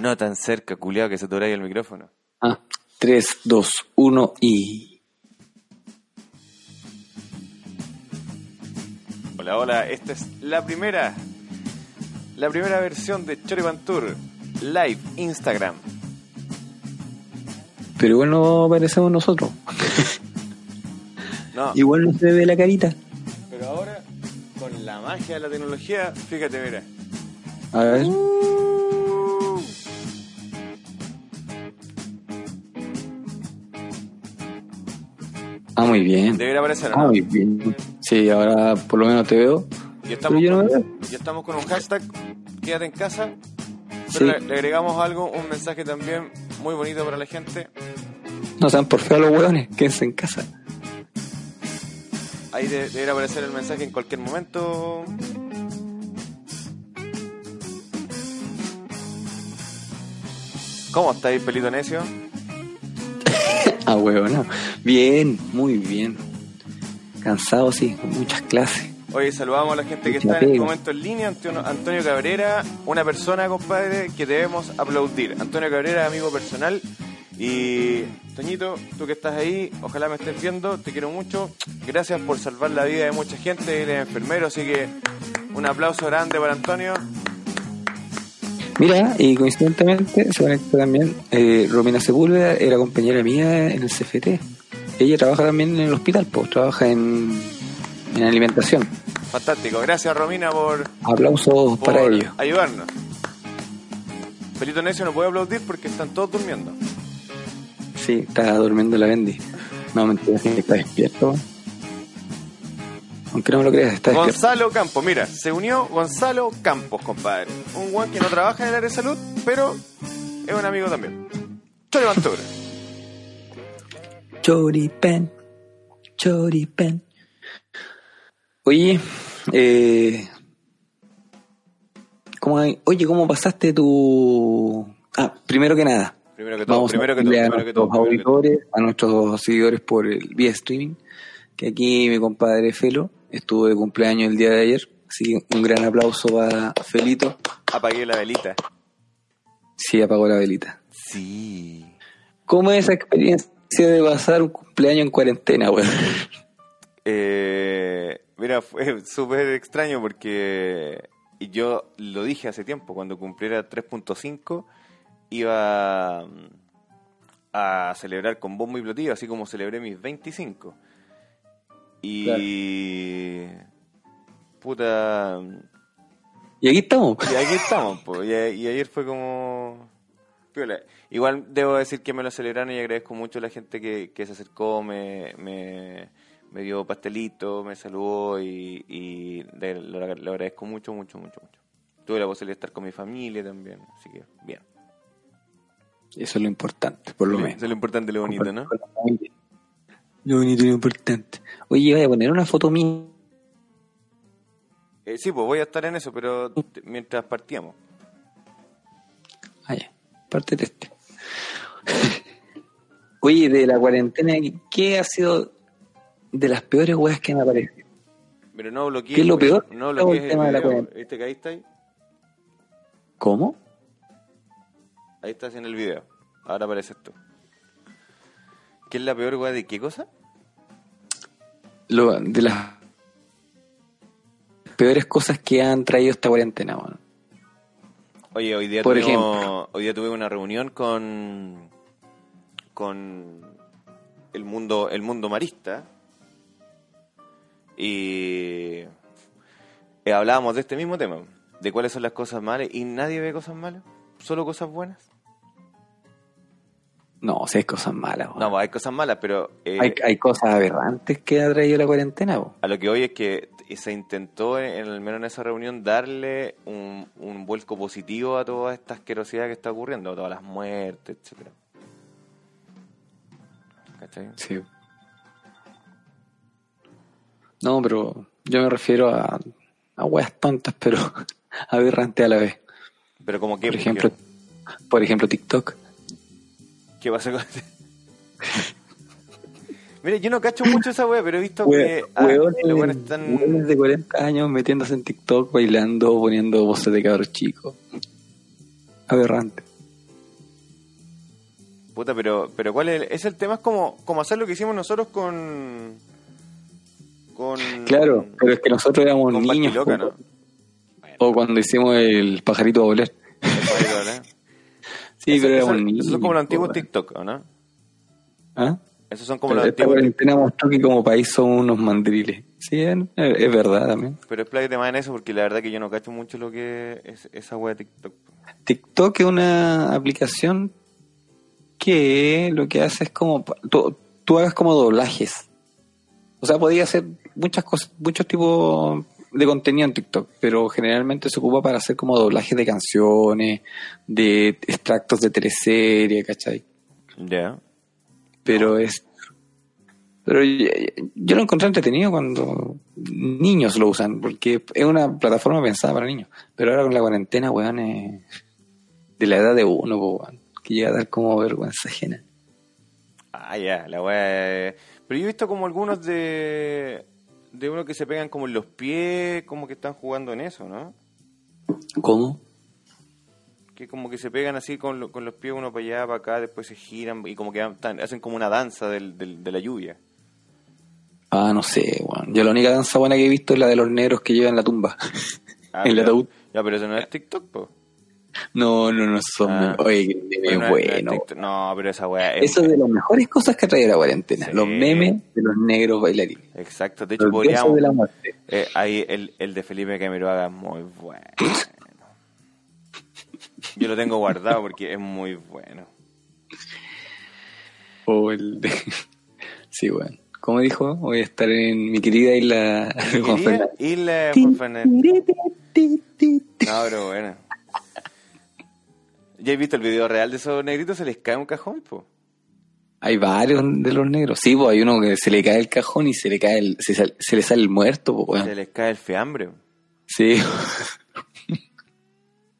No tan cerca, culiado, que se te ahí el micrófono. Ah, 3, 2, 1 y... Hola, hola, esta es la primera, la primera versión de Choripan Tour, live, Instagram. Pero igual no aparecemos nosotros. No, Igual no se ve la carita. pero ahora, con la magia de la tecnología, fíjate, mira. A ver. Ah, muy bien. Debería aparecer, ¿o Ah, ¿no? muy bien. Sí, ahora por lo menos te veo. Ya estamos, yo no con, estamos con un hashtag, quédate en casa. Sí. Pero le, le agregamos algo, un mensaje también muy bonito para la gente. No sean por feo los hueones, quédense en casa. Ahí de- debería aparecer el mensaje en cualquier momento. ¿Cómo estáis, pelito necio? Ah, huevo, no. Bien, muy bien. Cansado, sí, con muchas clases. Oye, saludamos a la gente que Mucha está en este momento en línea. Antonio, Antonio Cabrera, una persona, compadre, que debemos aplaudir. Antonio Cabrera, amigo personal. Y Toñito, tú que estás ahí, ojalá me estés viendo, te quiero mucho. Gracias por salvar la vida de mucha gente, eres enfermero, así que un aplauso grande para Antonio. Mira, y coincidentemente se conecta también eh, Romina Sepúlveda, era compañera mía en el CFT. Ella trabaja también en el hospital, pues trabaja en, en alimentación. Fantástico, gracias Romina por, Aplausos para ellos. ayudarnos. Pelito Necio no puede aplaudir porque están todos durmiendo. Sí, está durmiendo la Bendy. No, mentira, está despierto. Aunque no me lo creas, está. Gonzalo Campos, mira, se unió Gonzalo Campos, compadre. Un guan que no trabaja en el área de salud, pero es un amigo también. Chole Ventura. Choripen, choripen. Oye, eh, ¿cómo hay- oye, ¿cómo pasaste tu...? Ah, primero que nada, Primero que todo, vamos primero a que todo, a primero que todo. nuestros auditores, a nuestros seguidores por el vía streaming, que aquí mi compadre Felo estuvo de cumpleaños el día de ayer, así que un gran aplauso para Felito. Apagué la velita. Sí, apagó la velita. Sí. ¿Cómo es esa experiencia de pasar un cumpleaños en cuarentena, weón? Eh, mira, fue súper extraño porque yo lo dije hace tiempo, cuando cumpliera 3.5 iba mm, a celebrar con bombo y platillo, así como celebré mis 25. Y... Puta... Y aquí estamos. Y aquí estamos, po. Y, ayer fue como... piola. Igual debo decir que me lo celebraron y agradezco mucho a la gente que, que se acercó, me, me, me dio pastelito, me saludó y, lo, lo agradezco mucho, mucho, mucho, mucho. Tuve la posibilidad de estar con mi familia también, así que bien. Eso es lo importante, por lo Eso menos. es lo importante, lo bonito, ¿no? Bonito y lo importante. Oye, voy a poner una foto mía. Eh, sí, pues voy a estar en eso, pero mientras partíamos. Ah, ya. Parte de este. Oye, de la cuarentena, ¿qué ha sido de las peores weas que me aparecido? Pero no bloqueé. ¿Qué es lo peor? No el el tema de la cuarentena. ¿Viste que ahí está ahí? ¿Cómo? Ahí estás en el video. Ahora apareces tú. ¿Qué es la peor weá de qué cosa? Lo, de las peores cosas que han traído esta cuarentena, weón. Oye, hoy día, Por tuvimos- ejemplo. hoy día tuve una reunión con con el mundo el mundo marista y eh, hablábamos de este mismo tema, de cuáles son las cosas malas y nadie ve cosas malas, solo cosas buenas. No, o sea, hay cosas malas. No, hay cosas malas, pero eh, hay, hay cosas aberrantes que ha traído la cuarentena, weón. a lo que hoy es que se intentó, en, al menos en esa reunión, darle un, un vuelco positivo a toda esta asquerosidad que está ocurriendo, a todas las muertes, etcétera. ¿Cachai? Sí. No, pero yo me refiero a, a weas tontas, pero aberrantes a la vez. Pero como que, Por ejemplo, por ejemplo TikTok. ¿Qué pasa con Mire, yo no cacho mucho esa wea, pero he visto We- que ah, están... de 40 años metiéndose en TikTok, bailando, poniendo voces de cabros chicos. Aberrante. Puta, pero, pero ¿cuál es el, es el tema? Es como, como hacer lo que hicimos nosotros con... con Claro, pero es que nosotros éramos niños. ¿no? O cuando hicimos el pajarito a volar. Sí, Eso- pero eso- son como los antiguos po, TikTok, ¿o no? ¿Ah? Esos son como Pero los esta antiguos cuarentena mostró que como país somos unos mandriles. Sí, es, es verdad también. Pero expláyate más en eso porque la verdad que yo no cacho mucho lo que es esa wea de TikTok. TikTok es una aplicación que lo que hace es como tú, tú hagas como doblajes. O sea, podía hacer muchas cosas, muchos tipos de contenido en TikTok, pero generalmente se ocupa para hacer como doblajes de canciones, de extractos de teleserie, ¿cachai? Ya. Pero es. Pero yo, yo lo encontré entretenido cuando niños lo usan, porque es una plataforma pensada para niños. Pero ahora con la cuarentena, weón, es de la edad de uno, weón, que llega a dar como vergüenza ajena. Ah, ya, la es- Pero yo he visto como algunos de. De uno que se pegan como en los pies, como que están jugando en eso, ¿no? ¿Cómo? Que como que se pegan así con, lo- con los pies uno para allá, para acá, después se giran y como que tan- hacen como una danza del, del- de la lluvia. Ah, no sé, weón. Yo la única danza buena que he visto es la de los negros que llevan la tumba. Ah, El ya. ataúd. Ya, pero eso no es TikTok, po. No, no, no, son. Ah. Oye, que meme Pero no es- no es bueno. TikTok. No, pero esa wea es. Eso es de las mejores cosas que ha traído la cuarentena. Sí. Los memes de los negros bailarines. Exacto, de hecho Los podríamos. de la muerte. Eh, ahí el, el de Felipe Camiroaga es muy bueno. Yo lo tengo guardado porque es muy bueno. O el de... Sí, bueno. Como dijo, voy a estar en mi querida isla Juan Quería Fernández. irle a Juan Fernández. No, pero bueno. ¿Ya has visto el video real de esos negritos? Se les cae un cajón, po. Hay varios de los negros. Sí, pues hay uno que se le cae el cajón y se le cae el, se, sal- se le sale el muerto, weón. Se les cae el fiambre. Sí.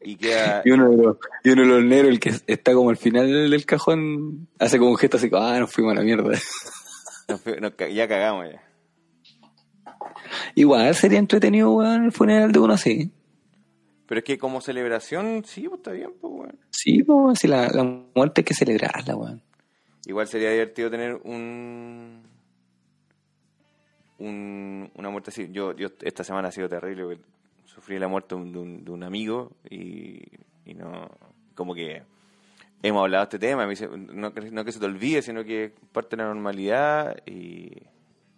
Y queda. Y uno, de los, y uno de los negros, el que está como al final del cajón, hace como un gesto así como, ah, nos fuimos a la mierda. nos nos ya cagamos ya. Igual sería entretenido, weón, el funeral de uno así. Pero es que como celebración, sí, pues está bien, pues, weón. Sí, pues, si la, la muerte hay que celebrarla, weón. Igual sería divertido tener un, un una muerte así. Yo, yo esta semana ha sido terrible. porque Sufrí la muerte de un, de un- amigo y, y no, como que hemos hablado de este tema. Me dice, no, que- no que se te olvide, sino que es parte de la normalidad y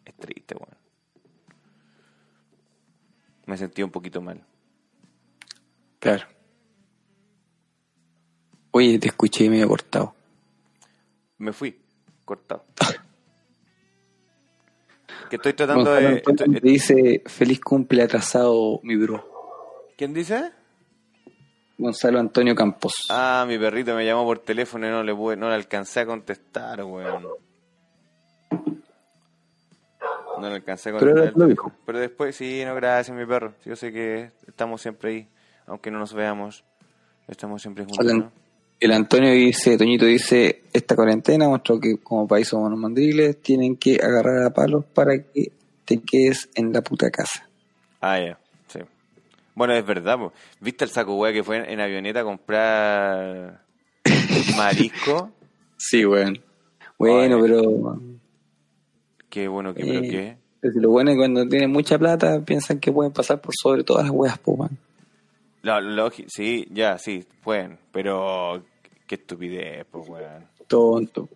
es triste, weón. Me sentí un poquito mal. Claro. Oye, te escuché medio cortado. Me fui, cortado. que estoy tratando Gonzalo de... Estoy- te dice, feliz cumple atrasado, mi bro. ¿Quién dice? Gonzalo Antonio Campos. Ah, mi perrito me llamó por teléfono y no le pude, no le alcancé a contestar, weón. No le alcancé a Pero contestar. te lo dijo. Pero después, sí, no, gracias, mi perro. Yo sé que estamos siempre ahí, aunque no nos veamos. Estamos siempre juntos. El Antonio dice, Toñito dice, esta cuarentena mostró que como país somos unos mandriles, tienen que agarrar a palos para que te quedes en la puta casa. Ah, ya, sí. Bueno, es verdad, po. ¿Viste el saco weá que fue en, avioneta a comprar marisco? Sí, weón. Bueno, pero, Qué bueno que, pero eh, qué. pero si lo bueno es que cuando tienen mucha plata piensan que pueden pasar por sobre todas las weas, po, weón. Logi- sí, ya, sí, pueden, pero qué estupidez, pues, weón. Tonto.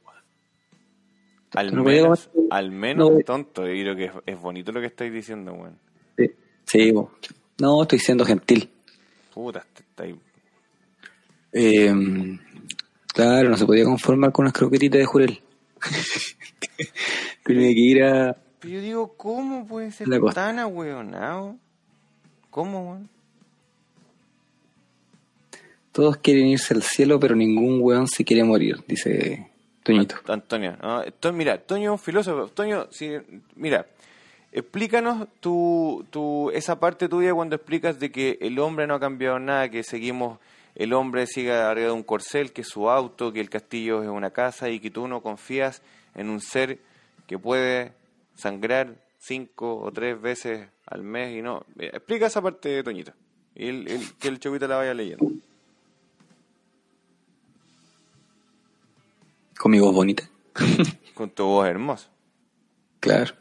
Al No menos, al menos no- tonto, y creo que es, es bonito lo que estáis diciendo, weón. Sí, sí po. no, estoy siendo gentil. Puta, te- estáis- Eh, claro, no se podía conformar con unas croquetitas de jurel. Tiene que ir a... Pero yo digo, ¿cómo puede ser tan ahueonado? ¿Cómo, weón? Todos quieren irse al cielo, pero ningún weón se quiere morir, dice Toñito. Antonio, ¿no? Mira, Toño es un filósofo. Toño, mira, explícanos tu, tu, esa parte tuya cuando explicas de que el hombre no ha cambiado nada, que seguimos, el hombre sigue arriba de un corcel, que su auto, que el castillo es una casa y que tú no confías en un ser que puede sangrar cinco o tres veces al mes y no. Explica esa parte, Toñito. Y el- que el chovita la vaya leyendo. Con mi voz bonita. Con tu voz hermosa. Claro.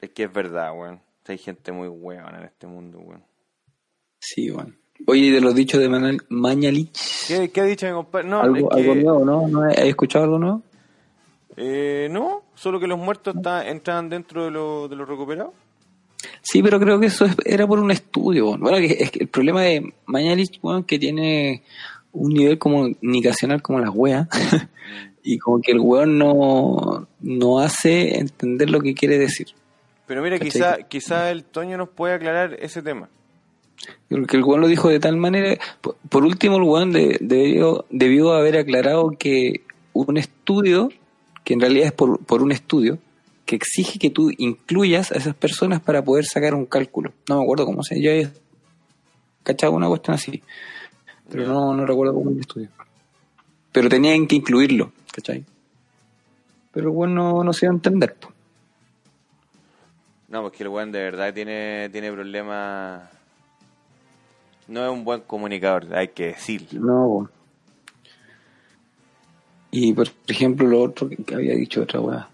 Es que es verdad, weón. Hay gente muy weón en este mundo, weón. Sí, bueno. Oye, ¿y de los dichos de Manuel Mañalich, ¿Qué, qué ha dicho mi compadre? No, algo, es que- algo nuevo, ¿no? ¿No ¿Has escuchado algo nuevo? Eh, no, solo que los muertos está, entran dentro de lo, de los recuperados. Sí, pero creo que eso es- era por un estudio. Bueno, es que el problema de Mañalich, bueno, que tiene un nivel comunicacional como las weas, y como que el weón no, no hace entender lo que quiere decir. Pero mira, ¿Cachai? quizá, quizá el Toño nos puede aclarar ese tema. Que el weón lo dijo de tal manera. Por, por último, el weón de- debió, debió haber aclarado que un estudio, que en realidad es por, por un estudio, que exige que tú incluyas a esas personas para poder sacar un cálculo. No me acuerdo cómo se Yo he cachado una cuestión así, pero no, no recuerdo cómo el estudio. Pero tenían que incluirlo, ¿cachai? Pero el weón no, no se iba a entender. po. No, porque el weón de verdad tiene, tiene problemas. No es un buen comunicador, hay que decirlo. No, po. Y por ejemplo, lo otro que que había dicho otra weá.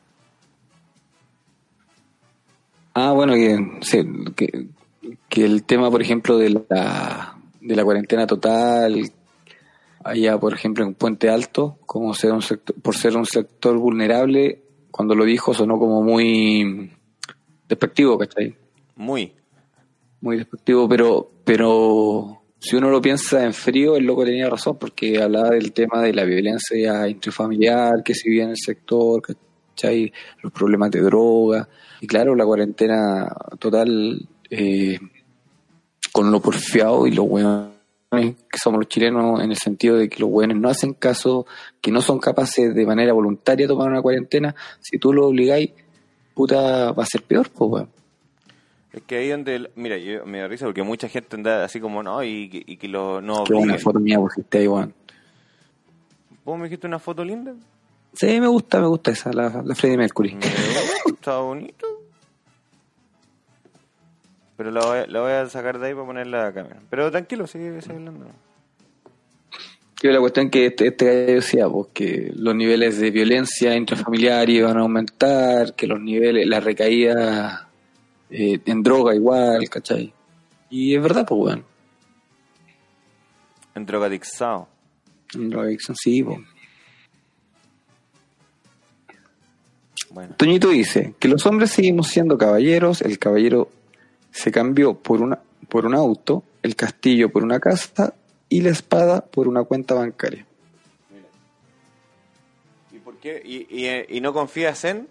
Ah, bueno, que, sí, que, que el tema, por ejemplo, de la, de la cuarentena total, allá, por ejemplo, en Puente Alto, como ser un sector, por ser un sector vulnerable, cuando lo dijo sonó como muy despectivo, ¿cachai? Muy. muy despectivo, pero, pero si uno lo piensa en frío, el loco tenía razón, porque hablaba del tema de la violencia intrafamiliar que se vive en el sector, ¿cachai? Los problemas de droga, y claro, la cuarentena total, eh, con lo porfiado y los hueones que somos los chilenos, en el sentido de que los hueones no hacen caso, que no son capaces de manera voluntaria de tomar una cuarentena, si tú lo obligáis, puta, va a ser peor, pues, weón. Es que ahí donde. el- Mira, yo me da risa porque mucha gente anda así como, no, y, que- y que lo, no Qué buena obliguen. foto mía pusiste ahí, weón. ¿Vos me dijiste una foto linda? Sí, me gusta, me gusta esa, la, la Freddie Mercury. Me- Está bonito. Pero la voy, a- la voy a sacar de ahí para ponerla a cámara. Pero tranquilo, sigue, sigue hablando. Yo la cuestión que este, este gallo decía, pues, que los niveles de violencia intrafamiliar iban a aumentar, que los niveles, la recaída eh, en droga igual, ¿cachai? Y es verdad, pues, weón. En drogadixado. En drogadicción sí, pues. Bueno. Toñito dice que los hombres seguimos siendo caballeros, el caballero se cambió por, una, por un auto, el castillo por una casa y la espada por una cuenta bancaria. ¿Y por qué? ¿Y, y, y no confías en?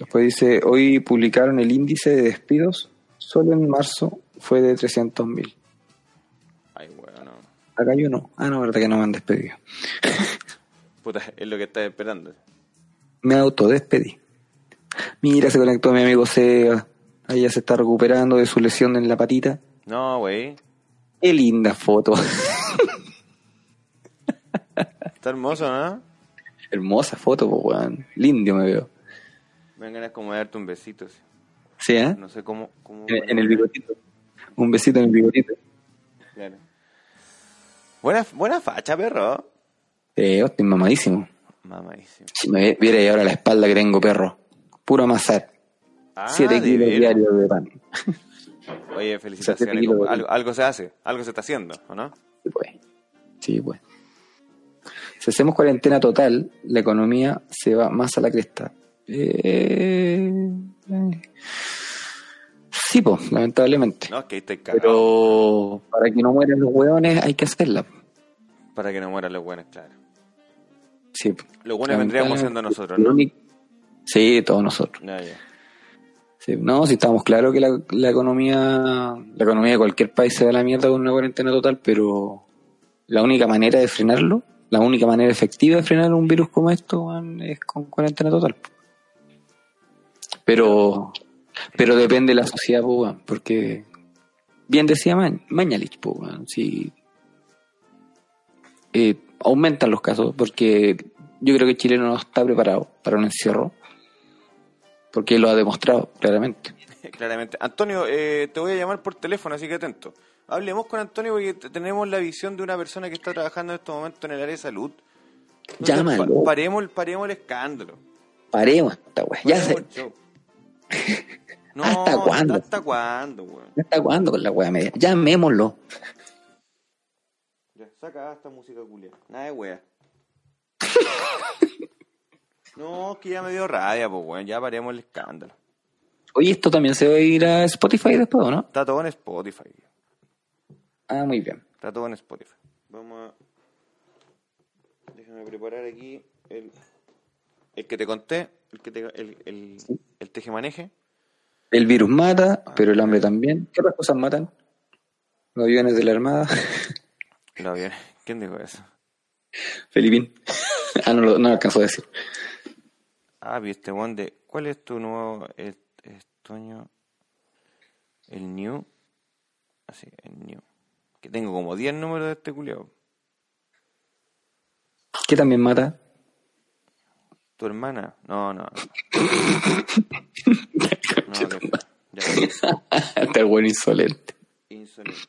Después dice, hoy publicaron el índice de despidos, solo en marzo fue de 300.000. Ay, bueno. Acá yo no. Ah, no, verdad que no me han despedido. Puta, es lo que estás esperando. Me autodespedí. Mira, se conectó mi amigo Seba. Ahí ya se está recuperando de su lesión en la patita. No, güey. Qué linda foto. Está hermoso, ¿no? Hermosa foto, pues, weón. Lindo me veo. Vengan a como darte un besito. sí. ¿Sí, eh? No sé cómo... cómo En, en el bigotito. Un besito en el bigotito. Claro. Buena, buena facha, perro. Eh, estoy mamadísimo. Mamadísimo. Si me viera ahora la espalda que tengo, perro. Puro amasar. Ah, Siete kilos diarios de pan. Oye, felicitaciones. algo, algo se hace, algo se está haciendo, ¿o no? Sí, pues. Sí, pues. Si hacemos cuarentena total, la economía se va más a la cresta. Eh. Sí, pues, lamentablemente. No, es que cagado. Pero para que no mueran los hueones hay que hacerla. Para que no mueran los buenos, claro. Sí. Los buenos vendríamos siendo nosotros, Sí, todos nosotros. Sí, no, si estamos claros que la, la economía, la economía de cualquier país se va a la mierda con una cuarentena total, pero la única manera de frenarlo, la única manera efectiva de frenar un virus como esto, weón, es con cuarentena total. Pero, pero depende de la sociedad, porque bien decía Ma- Mañalich, si eh, aumentan los casos, porque yo creo que Chile no está preparado para un encierro porque lo ha demostrado claramente. Claramente. Antonio, eh, te voy a llamar por teléfono, así que atento. Hablemos con Antonio porque tenemos la visión de una persona que está trabajando en este momento en el área de salud. Entonces, Llámalo. pa- paremos, paremos el escándalo. Paremos esta weá. Ya show. No, ¿Hasta cuándo? ¿Hasta cuándo, weón? ¿Hasta cuándo con la weá media? Llamémoslo. Ya, saca esta música culia. Nada de wea. no, es que ya me dio rabia, pues, weón. Ya paremos el escándalo. Oye, esto también se va a ir a Spotify después, ¿o no? Está todo en Spotify. Ah, muy bien. Está todo en Spotify. Vamos a. Déjame preparar aquí el. El que te conté. El que te. El, el, el tejemaneje. El virus mata, pero el hambre también. ¿Qué otras cosas matan? Los aviones de la Armada. Lo bien. ¿Quién dijo eso? Felipín. ah, no, lo- no lo alcanzó a decir. Ah, viste, weón, de. ¿Cuál es tu nuevo. El, estoño? El new. Así, el new. Que tengo como 10 números de este culiao. ¿Qué también mata? ¿Tu hermana? No, no. No, no ya. Está bueno insolente. Insolente.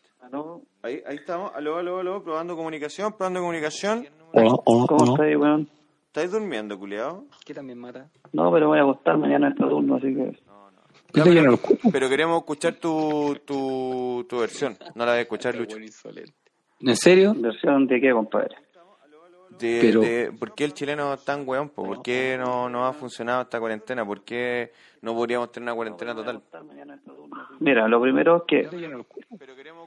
Ahí, ahí estamos. Aló, aló, aló. Probando comunicación, probando comunicación. Oh, oh, ¿Cómo oh. estáis, weón? ¿Estáis durmiendo, culiao? ¿Qué también mata? No, pero voy a acostar mañana en este turno, así que... Yo no pero, pero queremos escuchar tu, tu, tu versión. No la de escuchar, Lucho. ¿En serio? ¿Versión de qué, compadre? De, Pero- de- ¿Por qué el chileno es tan weón? po? ¿Por qué no, no ha funcionado esta cuarentena? ¿Por qué no podríamos tener una cuarentena total? Mira, lo primero es que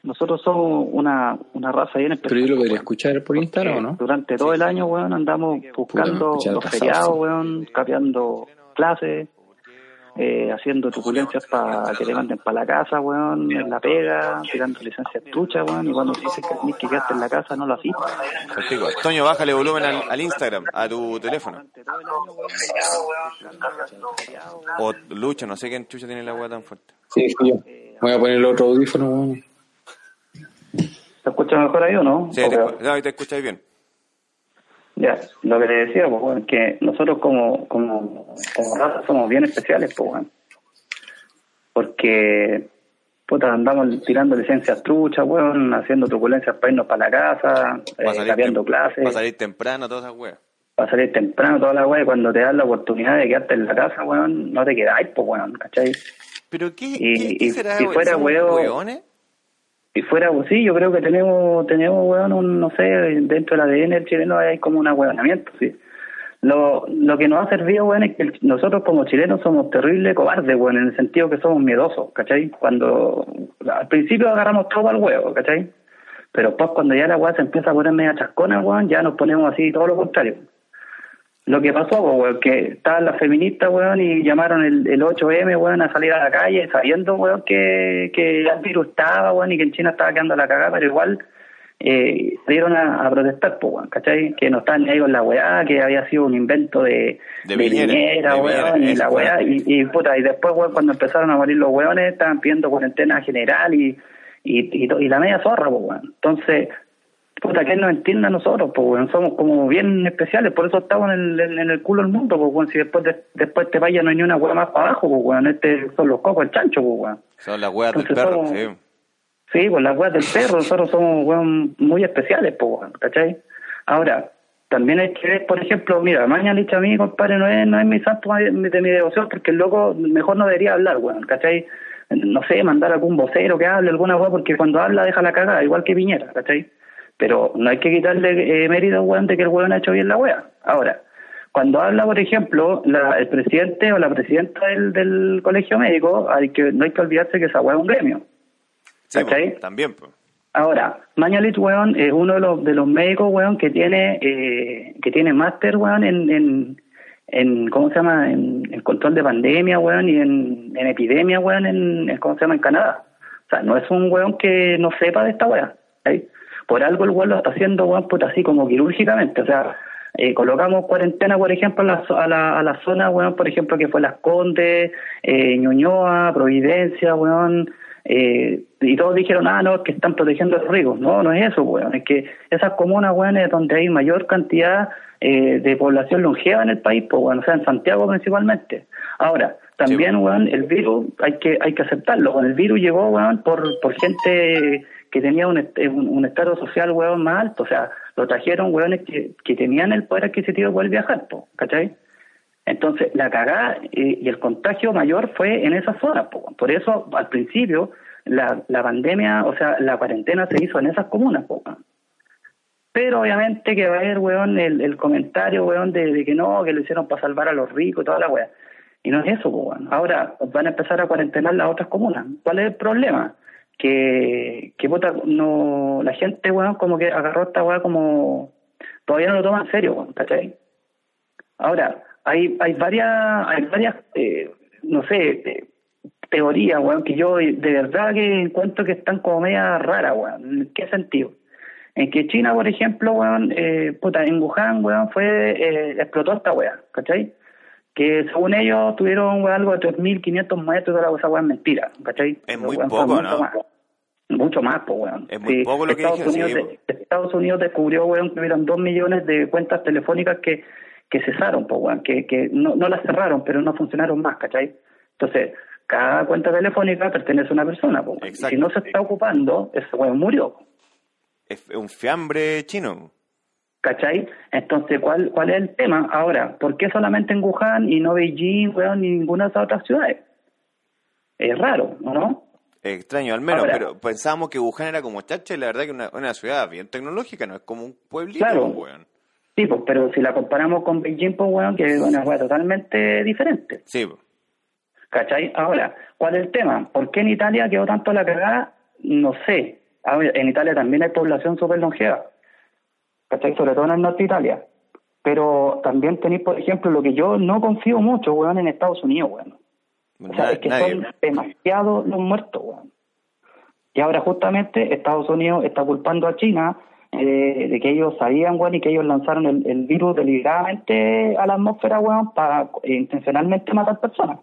nosotros somos una, una raza bien Pero yo lo especial. podría escuchar por Instagram, ¿o no? Durante todo el año, weón, andamos buscando los feriados, weón, capeando clases, eh, haciendo truculencias para que te manden para la casa, weón, en la pega, tirando licencias truchas, weón, y cuando te dicen que tenés que quedarte en la casa, no lo haces. Contigo. Toño, bájale volumen al, al Instagram, a tu teléfono. O Lucho, no sé quién chucha tiene la weá tan fuerte. Sí, sí, yo. Voy a poner el otro audífono. weón. ¿Se escucha mejor ahí o no? Sí, ¿O te, peor? escu- no, te escucháis bien. Ya, lo que le decía, pues, bueno, que nosotros como, como, como raza somos bien especiales, pues, bueno. Porque, puta, andamos tirando licencias truchas, weón, haciendo truculencias para irnos para la casa, eh, cambiando clases, va a salir temprano, todas esas weas. para salir temprano, toda la weá, y cuando te dan la oportunidad de quedarte en la casa, weón, no te quedáis, pues, weón, ¿cachai? ¿Pero qué, Y- qué, qué y- será, si weón? fuera ¿Somos huevo- hueones? Si fuera, pues sí, yo creo que tenemos, tenemos, weón, un, no sé, dentro del ADN del chileno hay como un ahueonamiento, sí. Lo, lo que nos ha servido, weón, es que nosotros como chilenos somos terribles cobardes, weón, en el sentido que somos miedosos, ¿cachai? Cuando, al principio agarramos todo al huevo, ¿cachai? Pero después cuando ya la weá se empieza a poner media chascona, weón, ya nos ponemos así, todo lo contrario. Lo que pasó, weón, que estaban las feministas, weón, y llamaron el, el 8M, weón, a salir a la calle sabiendo, weón, que, que el virus estaba, weón, y que en China estaba quedando la cagada, pero igual eh, salieron a, a protestar, pues, weón, ¿cachai? Que no estaban ahí con la weá, que había sido un invento de, De de weón, y la weá, y, y, puta, y después, weón, cuando empezaron a morir los weones, estaban pidiendo cuarentena general y, y, y, y la media zorra, pues, weón. Entonces, puta, que nos entienda a nosotros, pues, weón, somos como bien especiales, por eso estamos en el, en, el culo del mundo, pues, weón, si después de, después te vaya no hay ni una weá más para abajo, pues, weón, este son los cocos, el chancho, pues, weón. Son las weas del perro, somos- sí. Sí, pues las weas del perro, nosotros somos weón, muy especiales, pues, weón, ¿cachai? Ahora, también hay que ver, por ejemplo, mira, Maña Licha a mí, compadre, no es, no es mi santo de mi devoción, porque el loco mejor no debería hablar, weón, ¿cachai? No sé, mandar algún vocero que hable alguna weá, porque cuando habla deja la cagada, igual que Piñera, ¿cachai? Pero no hay que quitarle eh, mérito, weón, de que el weón ha hecho bien la wea. Ahora, cuando habla, por ejemplo, la- el presidente o la presidenta del, del colegio médico, hay que, no hay que olvidarse que esa weá es un gremio. Sí, ¿Cachai? también, pues. Ahora, Mañalich, weón, es uno de los, de los médicos, weón, que tiene, eh, que tiene máster, weón, en, en, en, ¿cómo se llama? En, en control de pandemia, weón, y en, en epidemia, weón, en, en, ¿cómo se llama? En Canadá. O sea, no es un weón que no sepa de esta weá, ¿sí? Por algo el weón lo está haciendo, weón, puta, así como quirúrgicamente, o sea, eh, colocamos cuarentena, por ejemplo, a la, a la, a la zona, weón, por ejemplo, que fue Las Condes, eh, Ñuñoa, Providencia, weón, eh, y todos dijeron, ah, no, es que están protegiendo a los ricos. No, no es eso, weón. Es que esas comunas, weón, es donde hay mayor cantidad eh, de población longeva en el país, pues, weón, o sea, en Santiago principalmente. Ahora, también, weón, el virus hay que hay que aceptarlo. el virus llegó, weón, por, por gente que tenía un, un, estado social, weón, más alto. O sea, lo trajeron, weones que, que tenían el poder adquisitivo de poder viajar, po, ¿cachai? Entonces, la cagada y, el contagio mayor fue en esa zona. Po. Por eso, al principio, la, la pandemia, o sea, la cuarentena se hizo en esas comunas. Po. Pero obviamente que va a haber, weón, el, el comentario, weón, de, que no, que lo hicieron para salvar a los ricos y toda la weá. Y no es eso, weón. Ahora van a empezar a cuarentenar las otras comunas. ¿Cuál es el problema? Que, que puta, no, la gente, weón, como que agarró esta weá como, todavía no lo toma en serio, weón, ¿cachai? Ahora, hay, hay varias, hay varias, eh, no sé, eh, teorías, weón, que yo de verdad que encuentro que están como media raras, weón. ¿En qué sentido? En que China, por ejemplo, weón, eh, puta, en Wuhan, weón, fue, eh, explotó esta weá, ¿cachai? Que según ellos tuvieron, algo de 3.500 muertos, toda la cosa, weón, mentira, ¿cachai? Es muy poco, ¿no? Más, mucho más, pues, weón. Es muy poco lo que Estados Unidos, Estados Unidos descubrió, weón, que hubieron 2 millones de cuentas telefónicas que, que cesaron, pues, weón, que, que no, no las cerraron, pero no funcionaron más, ¿cachai? Entonces, cada cuenta telefónica pertenece a una persona, pues. Si no se está ocupando, ese weón murió es un fiambre chino. ¿Cachai? Entonces, ¿cuál, ¿cuál es el tema? Ahora, ¿por qué solamente en Wuhan y no Beijing, weón, ni ninguna de esas otras ciudades? Es raro, ¿no? extraño, al menos, pero pensábamos que Wuhan era como Chacha y la verdad que una, una ciudad bien tecnológica, no es como un pueblito, claro. weón. Sí, pues, pero si la comparamos con Beijing, pues, weón, que es una ciudad totalmente diferente. Sí, pues. ¿Cachai? Ahora, ¿cuál es el tema? ¿Por qué en Italia quedó tanto la cagada? No sé. En Italia también hay población súper longeva, ¿cachai? Sobre todo en el norte de Italia. Pero también tenéis, por ejemplo, lo que yo no confío mucho, weón, en Estados Unidos, weón. O sea, es que son demasiados los muertos, weón. Y ahora justamente Estados Unidos está culpando a China eh, de que ellos sabían, weón, y que ellos lanzaron el, virus deliberadamente a la atmósfera, weón, para intencionalmente matar personas.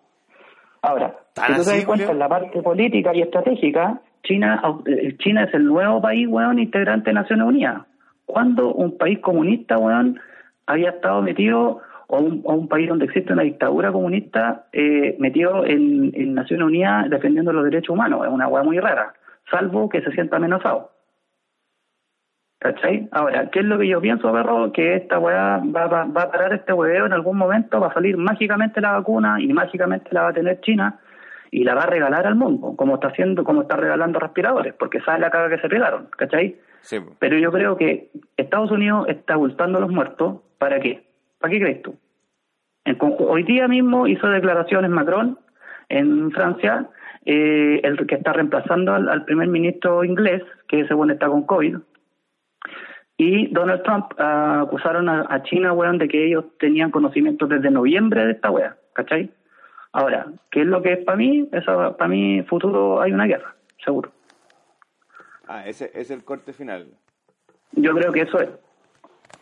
Ahora, si tú te das cuenta en la parte política y estratégica, China, eh, China es el nuevo país, weón, integrante de Naciones Unidas. ¿Cuándo un país comunista, weón, había estado metido, o un, país donde existe una dictadura comunista, eh, metido en, Naciones Unidas defendiendo los derechos humanos? Es una weá muy rara, salvo que se sienta amenazado. ¿Cachai? Ahora, ¿qué es lo que yo pienso, perro? Que esta weá va, va, va a parar este hueveo en algún momento, va a salir mágicamente la vacuna y mágicamente la va a tener China y la va a regalar al mundo, como está haciendo, como está regalando respiradores, porque sabe la caga que se pegaron, ¿cachai? Pero yo creo que Estados Unidos está ocultando los muertos, ¿para qué? ¿Para qué crees tú? hoy día mismo hizo declaraciones Macron en Francia, eh, el que está reemplazando al, primer ministro inglés, que según está con COVID, y Donald Trump ah, acusaron a, China, weón, de que ellos tenían conocimiento desde noviembre de esta wea, ¿cachai? Ahora, ¿qué es lo que es para mí? Para mí, futuro hay una guerra, seguro. Ah, ese es el corte final. Yo creo que eso es.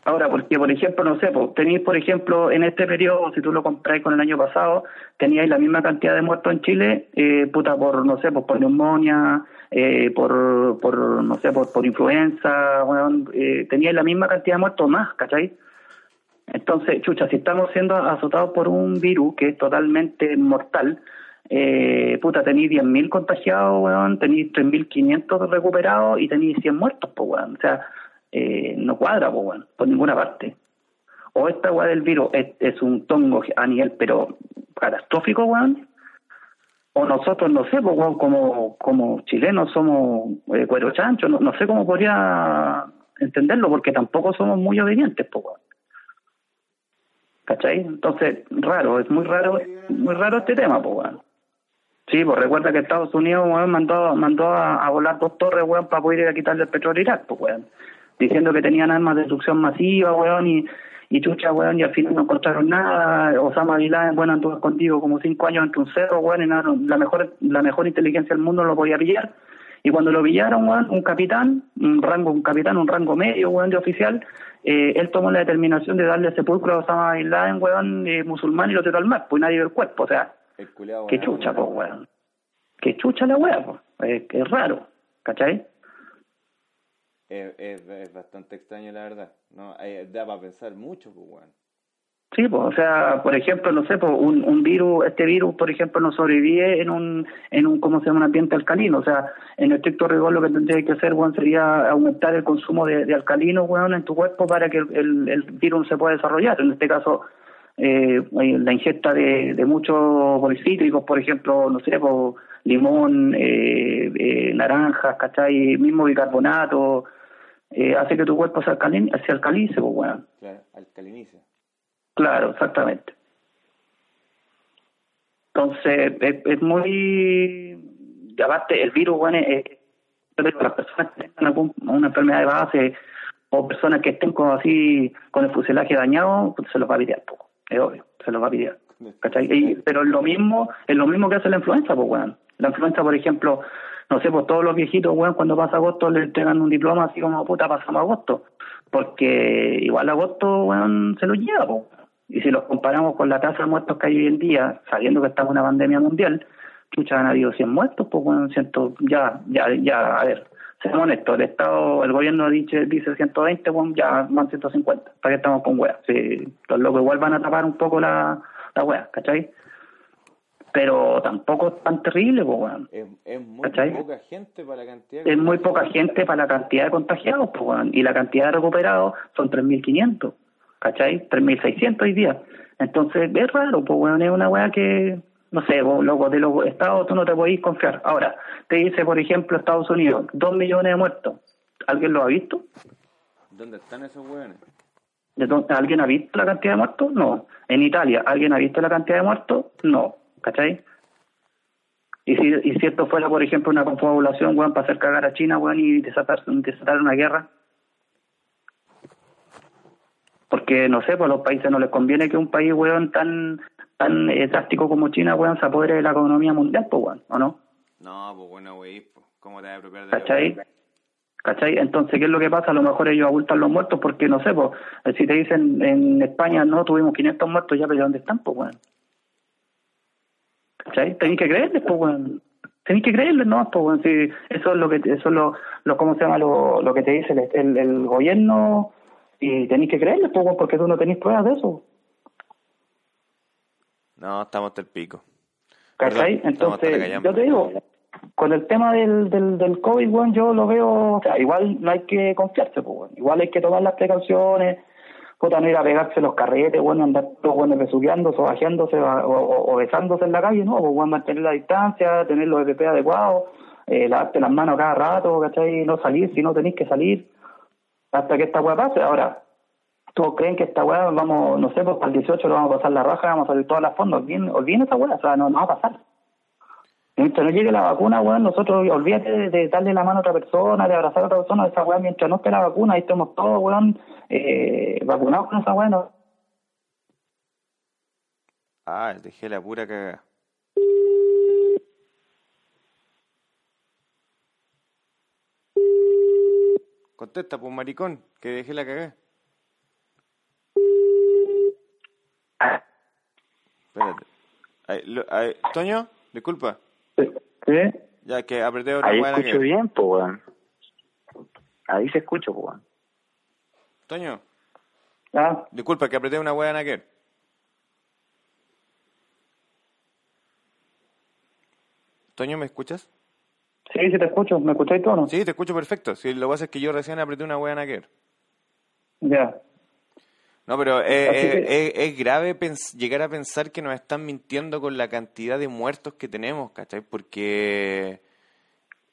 Ahora, porque, por ejemplo, no sé, pues, tenéis, por ejemplo, en este periodo, si tú lo compráis con el año pasado, teníais la misma cantidad de muertos en Chile, eh, puta, por, no sé, pues, por neumonía, eh, por, por, no sé, por, por influenza, eh, teníais la misma cantidad de muertos más, ¿cachai? Entonces, chucha, si estamos siendo azotados por un virus que es totalmente mortal, eh, puta, tenéis 10.000 contagiados, weón, tenéis 3.500 recuperados y tenéis 100 muertos, pues, weón. O sea, eh, no cuadra, pues, weón, por ninguna parte. O esta weá del virus es, un tongo a nivel, pero catastrófico, weón. O nosotros, no sé, pues, weón, como, como chilenos somos eh, cuero chancho, no, no sé cómo podría entenderlo, porque tampoco somos muy obedientes, pues, weón. ¿Cachai? Entonces, raro, es muy raro, muy raro este tema, pues, weón. Sí, pues recuerda que Estados Unidos, weón, mandó, mandó a, volar dos torres, weón, para poder ir a quitarle el petróleo a Irak, pues, weón. Diciendo que tenían armas de destrucción masiva, weón, y, y chucha, weón, y al final no encontraron nada. Osama Bin Laden, bueno, anduvo contigo como cinco años entre un cerro, weón, y la mejor, la mejor inteligencia del mundo no lo podía pillar. Y cuando lo pillaron, weón, un capitán, un rango, un capitán, un rango medio, weón, de oficial, eh, él tomó la determinación de darle sepulcro a Osama Bin Laden, weón, eh, musulmán y lo tiró al mar, pues nadie ve el cuerpo, o sea, qué chucha, pues, weón. Qué chucha la weá, pues, es raro, ¿cachai? Es, es, bastante extraño, la verdad, ¿no? da para pensar mucho, pues, weón. Sí, pues, o sea, por ejemplo, no sé, pues, un, un virus, este virus, por ejemplo, no sobrevive en un, en un, ¿cómo se llama?, un ambiente alcalino. O sea, en estricto rigor lo que tendría que hacer, bueno, sería aumentar el consumo de, de alcalino, bueno, en tu cuerpo para que el, el, virus se pueda desarrollar. En este caso, eh, la ingesta de, de muchos policítricos, por ejemplo, no sé, limón, eh, eh, naranjas, ¿cachai? Mismo bicarbonato, eh, hace que tu cuerpo se, alcalinice, se alcalice, pues, bueno. Claro, alcalinice. Claro, exactamente. Entonces, es, muy... Y aparte, el virus, bueno, es, las personas que tengan una enfermedad de base o personas que estén con, así con el fuselaje dañado, pues se los va a pitear poco, es obvio, se los va a pitear. ¿cachai? pero es lo mismo, es lo mismo que hace la influenza, pues, bueno. La influenza, por ejemplo, no sé, pues todos los viejitos, bueno, cuando pasa agosto le entregan un diploma así como, puta, pasamos agosto. Porque igual agosto, bueno, se lo lleva, pues. Y si los comparamos con la tasa de muertos que hay hoy en día, sabiendo que estamos en una pandemia mundial, chucha, han habido 100 muertos, pues bueno, ciento, ya, ya, ya, a ver, seamos honestos, el Estado, el gobierno dice, dice 120, bueno, ya van 150, ¿para qué estamos con weas? Si los locos igual van a tapar un poco la, la wea, ¿cachai? Pero tampoco es tan terrible, pues bueno. Es, es muy poca gente para la cantidad Es muy poca gente para la cantidad de contagiados, pues bueno, y la cantidad de recuperados son 3.500. ¿cachai? 3.600 hoy día. Entonces, es raro, pues, bueno, es una weá que, no sé, vos, loco, de los estados tú no te podés confiar. Ahora, te dice, por ejemplo, Estados Unidos, 2 millones de muertos. ¿Alguien lo ha visto? ¿Dónde están esos weones? ¿Alguien ha visto la cantidad de muertos? No. En Italia, ¿alguien ha visto la cantidad de muertos? No. ¿Cachai? Y si, y si esto fuera, por ejemplo, una confabulación, weón, para hacer cagar a China, weón, y desatar, desatar una guerra, porque no sé, pues a los países no les conviene que un país, weón, tan tan eh, drástico como China, weón, se apodere de la economía mundial, pues, weón, ¿o no? No, pues bueno, weón, ¿cómo te vas a apropiar de ¿Cachai? ¿Cachai? Entonces, ¿qué es lo que pasa? A lo mejor ellos abultan los muertos porque, no sé, pues, si te dicen en España, no, tuvimos 500 muertos, ya, pero ¿dónde están, pues, weón? ¿Cachai? Tenéis que creerles, pues, weón. Tenéis que creerles, ¿no? Pues, weón, si eso es lo que, eso es lo, lo ¿cómo se llama? Lo, lo que te dice el, el, el gobierno y tenéis que creerle, poco porque tú no tenéis pruebas de eso. No, estamos del pico. ¿Cachai? Entonces, yo te digo, con el tema del, del, del COVID, bueno, yo lo veo, o sea, igual no hay que confiarse, pues, igual hay que tomar las precauciones, puta, no ir a pegarse los carretes, bueno, andar todos bueno, besuqueándose o bajeándose o, besándose en la calle, no, pues, bueno, mantener la distancia, tener los EPP adecuados, eh, lavarte las manos cada rato, ¿cachai? No salir si no tenéis que salir hasta que esta weá pase. Ahora, ¿todos creen que esta weá, vamos, no sé, pues para el 18 lo vamos a pasar la raja, vamos a salir todas las fondos? Olviden, olviden esa weá, o sea, no, no va a pasar. Mientras no llegue la vacuna, weón, nosotros, olvídate de, darle la mano a otra persona, de abrazar a otra persona, esa weá, mientras no esté la vacuna, ahí estamos todos, weón, eh, vacunados con esa weá, ¿no? Ah, dejé la pura cagada. Contesta, pues maricón, que dejé la cagada. Espérate. Toño, disculpa. ¿Sí? Ya que apreté otra Ahí escucho bien, pues, weón. Ahí se escucha, pues, weón. Toño. Ah. Disculpa, que apreté una weá naquer. Toño, ¿me escuchas? Sí, sí te escucho. ¿Me escucháis tú o no? Sí, te escucho perfecto. Sí, lo que pasa es que yo recién apreté una wea naquer. Ya. No, pero es, es, grave llegar a pensar que nos están mintiendo con la cantidad de muertos que tenemos, ¿cachai? Porque,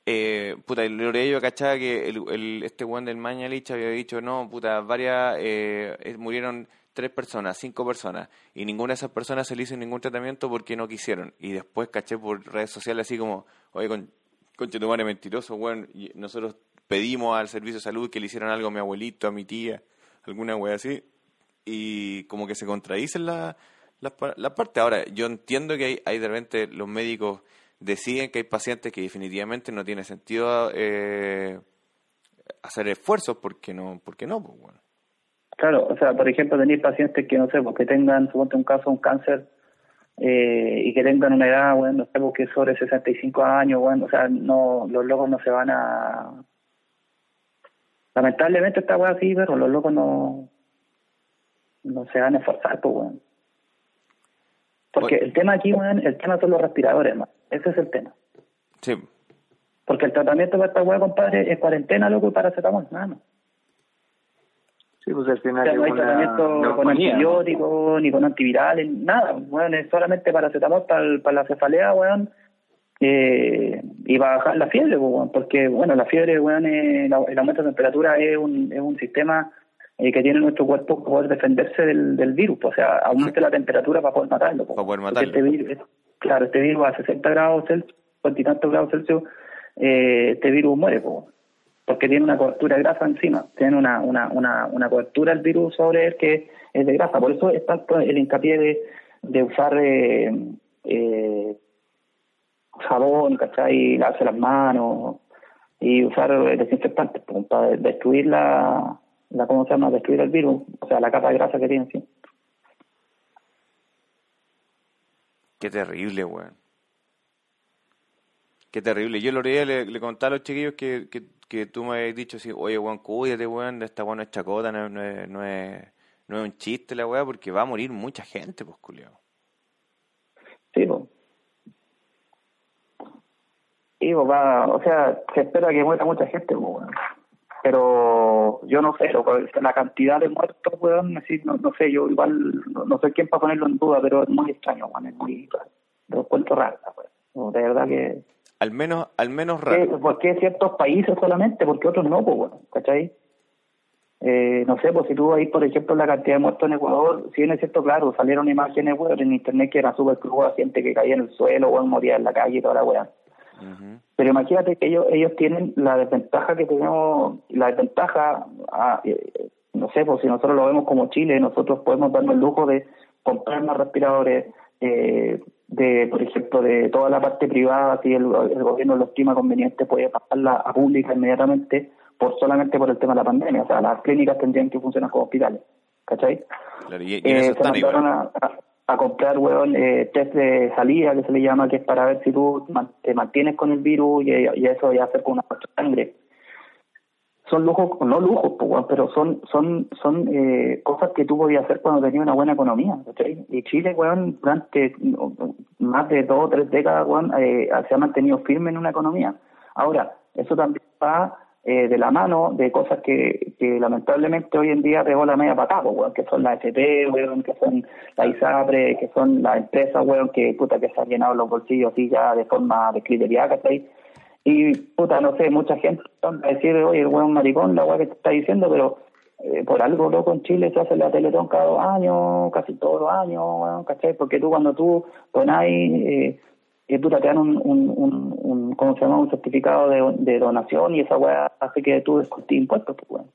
eh, puta, el Lorello cachaba que el, este weón del Mañalich había dicho, no, puta, varias, eh, murieron tres personas, cinco personas, y ninguna de esas personas se le hizo ningún tratamiento porque no quisieron. Y después caché por redes sociales así como, oye, con, Conche tu madre mentiroso, weón. Nosotros pedimos al servicio de salud que le hicieran algo a mi abuelito, a mi tía, alguna wea así. Y como que se contradicen las la, la partes. Ahora, yo entiendo que hay, de repente los médicos deciden que hay pacientes que definitivamente no tiene sentido eh, hacer esfuerzos porque no, porque no, pues bueno. Claro, o sea, por ejemplo, tenéis pacientes que no sé, porque tengan, suponte un caso, un cáncer eh, y que tengan una edad, bueno, no sé, porque sobre 65 años, bueno, o sea, no, los locos no se van a... Lamentablemente esta weá así, pero los locos no... no se van a esforzar, pues, weón. Porque el tema aquí, weón, el tema son los respiradores, man. Ese es el tema. Sí. Porque el tratamiento para esta weá, compadre, es cuarentena, loco, y paracetamol, nada más. Sí, pues al O final sea, es no hay una tratamiento con antibióticos, ni con antivirales, nada. Weón, es solamente paracetamol para, el- para la cefalea, weón. Eh, y para bajar la fiebre, pues, weón. Porque, bueno, la fiebre, weón, es- la- el aumento de temperatura es un, es un sistema eh, que tiene nuestro cuerpo para poder defenderse del, del virus. pues, O sea, aumenta la temperatura para poder matarlo. pues. Para poder matarlo. Este virus, claro, este virus a 60 grados Celsius, 40 y tantos grados Celsius, eh, este virus muere, pues, porque tiene una cobertura de grasa encima, tiene una, una, una, una cobertura el virus sobre él que es de grasa, por eso es tanto el hincapié de, de usar eh, eh, jabón, ¿cachai? Lavarse las manos y usar eh, desinfectantes para destruir la, la, ¿cómo se llama? Destruir el virus, o sea, la capa de grasa que tiene encima. Qué terrible, weón. Qué terrible. Yo otro día le, le contaba a los chiquillos que, que, que tú me habías dicho así, oye, weón, cuídate, weón, esta weón es chacota, no, es- no, es, no, es, no es un chiste la weá, porque va a morir mucha gente, pues, culiao. Sí, pues. Sí, pues, va, o sea, se espera que muera mucha gente, pues, weón. Pero yo no sé, loco, la cantidad de muertos, weón, así, no, no sé, yo igual, no, no sé quién para ponerlo en duda, pero es muy extraño, weón, es muy. Lo encuentro raro, weón. De verdad que... Al menos, al menos ¿Qué- raro. ¿Por qué ciertos países solamente? Porque otros no, pues, bueno, ¿cachai? Eh, no sé, pues si tú ahí, por ejemplo, la cantidad de muertos en Ecuador, si bien es cierto, claro, salieron imágenes, weón, en internet que era súper cruda, gente que caía en el suelo, weón, moría en la calle y toda la Pero imagínate que ellos ellos tienen la desventaja que tenemos, la desventaja, ah, eh, no sé, pues si nosotros lo vemos como Chile, nosotros podemos darnos el lujo de comprar más respiradores, eh, de, por ejemplo, de toda la parte privada, si el, el gobierno lo estima conveniente, puede pasarla a pública inmediatamente, por solamente por el tema de la pandemia. O sea, las clínicas tendrían que funcionar como hospitales, ¿cachai? Claro, y, y en Eh, eso se están mandaron igual. a, a- a comprar, weón, eh, test de salida, que se le llama, que es para ver si tú te mantienes con el virus y, y eso ya hacer con una sangre. Son lujos, no lujos, pero son son son eh, cosas que tú podías hacer cuando tenías una buena economía. Y Chile, weón, durante más de dos o tres décadas, weón, eh, se ha mantenido firme en una economía. Ahora, eso también va eh, de la mano de cosas que, que lamentablemente hoy en día pegó la media patada, pues, weón, que son las FP, weón, que son la ISAPRE, que son las empresas, weón, que puta que se han llenado los bolsillos así ya de forma descriteriada, ¿cachai? Y puta, no sé, mucha gente va a decir, oye, el weón maricón, la weá que te está diciendo, pero eh, por algo loco en Chile se hace la Teletón cada dos años, casi todos los años, weón, ¿cachai? Porque tú cuando tú donás, eh, eh, puta, te dan un, un, un, ¿cómo se llama? Un certificado de, donación y esa weá hace que tú descontes impuestos, pues, weón.